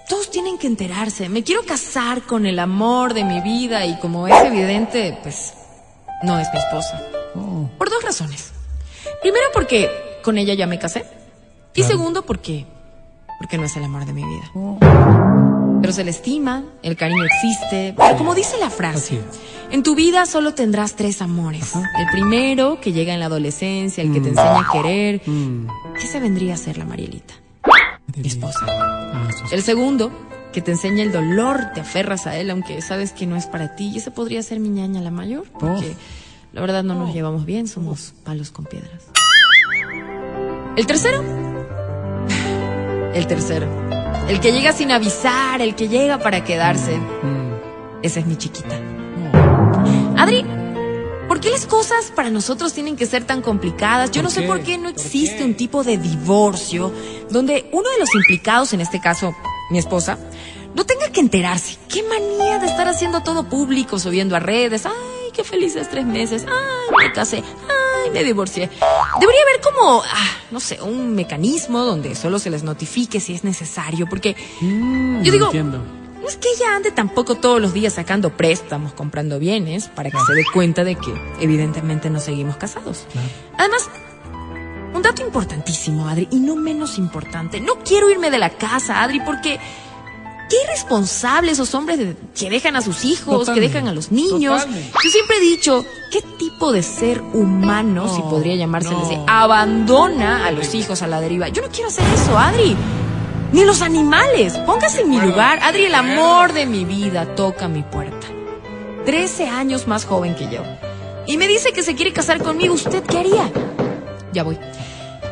todos tienen que enterarse. Me quiero casar con el amor de mi vida y como es evidente, pues, no es mi esposa. Oh, Por dos razones. Primero porque con ella ya me casé. Y Claro. segundo porque, porque no es el amor de mi vida. oh. Pero se le estima, el cariño existe. Pero como dice la frase, en tu vida solo tendrás tres amores. El primero, que llega en la adolescencia, el que te enseña a querer. Mm. Esa vendría a ser la Marielita, mi esposa. Ah. El segundo, que te enseña el dolor, te aferras a él, aunque sabes que no es para ti. Y ese podría ser mi ñaña la mayor, porque la verdad no nos llevamos bien, somos palos con piedras. El tercero, el tercero, el que llega sin avisar, el que llega para quedarse. Mm. Esa es mi chiquita. Oh. Adri, ¿por qué les cosas para nosotros tienen que ser tan complicadas? Yo no sé por qué no existe un tipo de divorcio donde uno de los implicados, en este caso mi esposa, no tenga que enterarse. Qué manía de estar haciendo todo público, subiendo a redes. Ay, qué felices tres meses. Ay, me casé. Ay, me divorcié. Debería haber como, ah, no sé, un mecanismo donde solo se les notifique si es necesario, porque Mm, yo digo, entiendo. No es que ella ande tampoco todos los días sacando préstamos, comprando bienes, para que se dé cuenta de que evidentemente no seguimos casados. Además, un dato importantísimo, Adri, y no menos importante. No quiero irme de la casa, Adri, porque qué irresponsables esos hombres de- que dejan a sus hijos, Totalmente, que dejan a los niños. totalmente. Yo siempre he dicho, ¿qué tipo de ser humano, si No, podría llamarse no. abandona a los hijos a la deriva? Yo no quiero hacer eso, Adri. Ni los animales. Póngase en mi lugar. Adri, el amor de mi vida toca mi puerta. Trece años más joven que yo. Y me dice que se quiere casar conmigo. ¿Usted qué haría? Ya voy.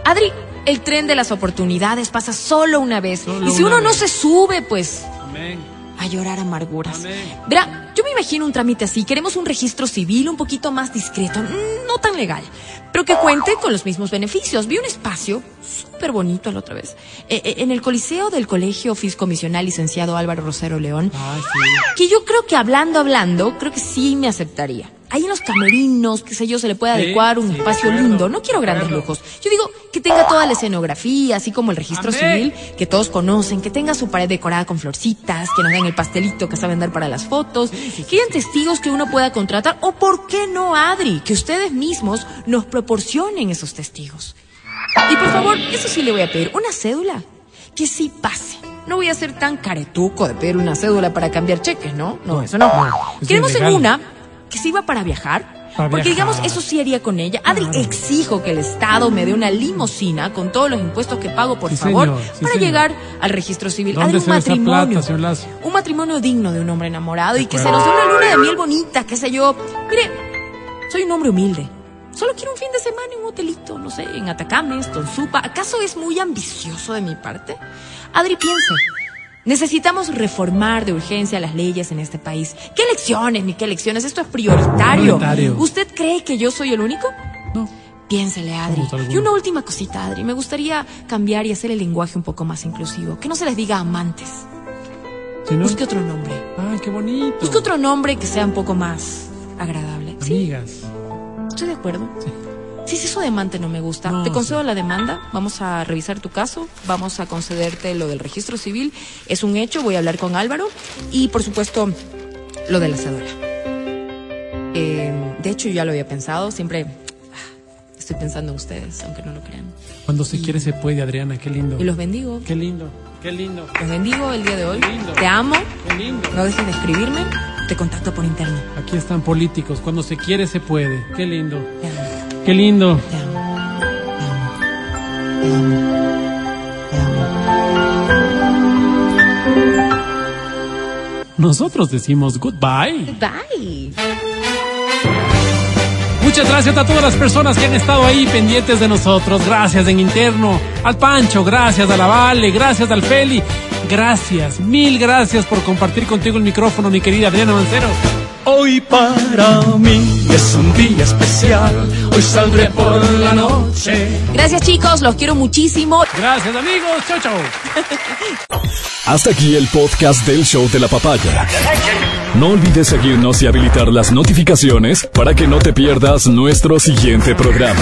Adri, el tren de las oportunidades pasa solo una vez. Solo y si uno no se sube, pues Amén. A llorar amarguras. Verá, yo me imagino un trámite así. Queremos un registro civil un poquito más discreto, mm, no tan legal, pero que cuente con los mismos beneficios. Vi un espacio súper bonito la otra vez, eh, eh, en el Coliseo del Colegio Fiscomisional Licenciado Álvaro Rosero León, sí. que yo creo que hablando, hablando, creo que sí me aceptaría. Ahí en los camerinos, qué sé yo, se le puede Sí, adecuar un sí, espacio acuerdo, lindo. No quiero de grandes lujos. Yo digo que tenga toda la escenografía, así como el registro Amén. civil, que todos conocen, que tenga su pared decorada con florcitas, que nos den el pastelito que saben dar para las fotos, que hayan testigos que uno pueda contratar, o por qué no, Adri, que ustedes mismos nos proporcionen esos testigos. Y por favor, eso sí le voy a pedir, una cédula, que sí pase. No voy a ser tan caretuco de pedir una cédula para cambiar cheques, ¿no? No, eso no. no, es Queremos en una que sirva para viajar. Para porque digamos, eso sí haría con ella. Adri, exijo que el Estado me dé una limosina con todos los impuestos que pago, por Sí, favor, señor, sí, para señor. llegar al registro civil. ¿Dónde Adri, un se matrimonio. plata? Un matrimonio digno de un hombre enamorado y que se nos dé una luna de miel bonita, qué sé yo. Mire, soy un hombre humilde. Solo quiero un fin de semana en un hotelito, no sé, en Atacames, Tonsupa. ¿Acaso es muy ambicioso de mi parte? Adri, piense. Necesitamos reformar de urgencia las leyes en este país. ¿Qué elecciones, ni qué elecciones? Esto es prioritario. Prioritario. ¿Usted cree que yo soy el único? No. Piénsele, Adri. Y una última cosita, Adri. Me gustaría cambiar y hacer el lenguaje un poco más inclusivo. Que no se les diga amantes. ¿Sí, no? Busque otro nombre. Ay, qué bonito. Busque otro nombre que sea un poco más agradable. Sí, Amigas. estoy de acuerdo. Sí, sí, eso de amante no me gusta. No, Te concedo sí. la demanda, vamos a revisar tu caso, vamos a concederte lo del registro civil. Es un hecho, voy a hablar con Álvaro. Y por supuesto, lo de la cédula. Eh, de hecho, yo ya lo había pensado, siempre ah, estoy pensando en ustedes, aunque no lo crean. Cuando se quiere se puede, Adriana, qué lindo. Y los bendigo. Qué lindo, qué lindo. Los bendigo el día de hoy. Qué lindo. Te amo. Qué lindo. No dejes de escribirme. Te contacto por interno. Aquí están políticos, cuando se quiere se puede. Qué lindo. Te amo. Qué lindo. Te amo. Te amo. Te amo. Te amo. Nosotros decimos goodbye. Bye. Muchas gracias a todas las personas que han estado ahí pendientes de nosotros. Gracias en interno. Al Pancho, gracias a la Vale, gracias al Feli. Gracias, mil gracias por compartir contigo el micrófono, mi querida Adriana Mancero. Hoy para mí es un día especial. Hoy saldré por la noche. Gracias chicos, los quiero muchísimo. Gracias amigos, chau chau. [laughs] Hasta aquí el podcast del show de la papaya. No olvides seguirnos y habilitar las notificaciones para que no te pierdas nuestro siguiente programa.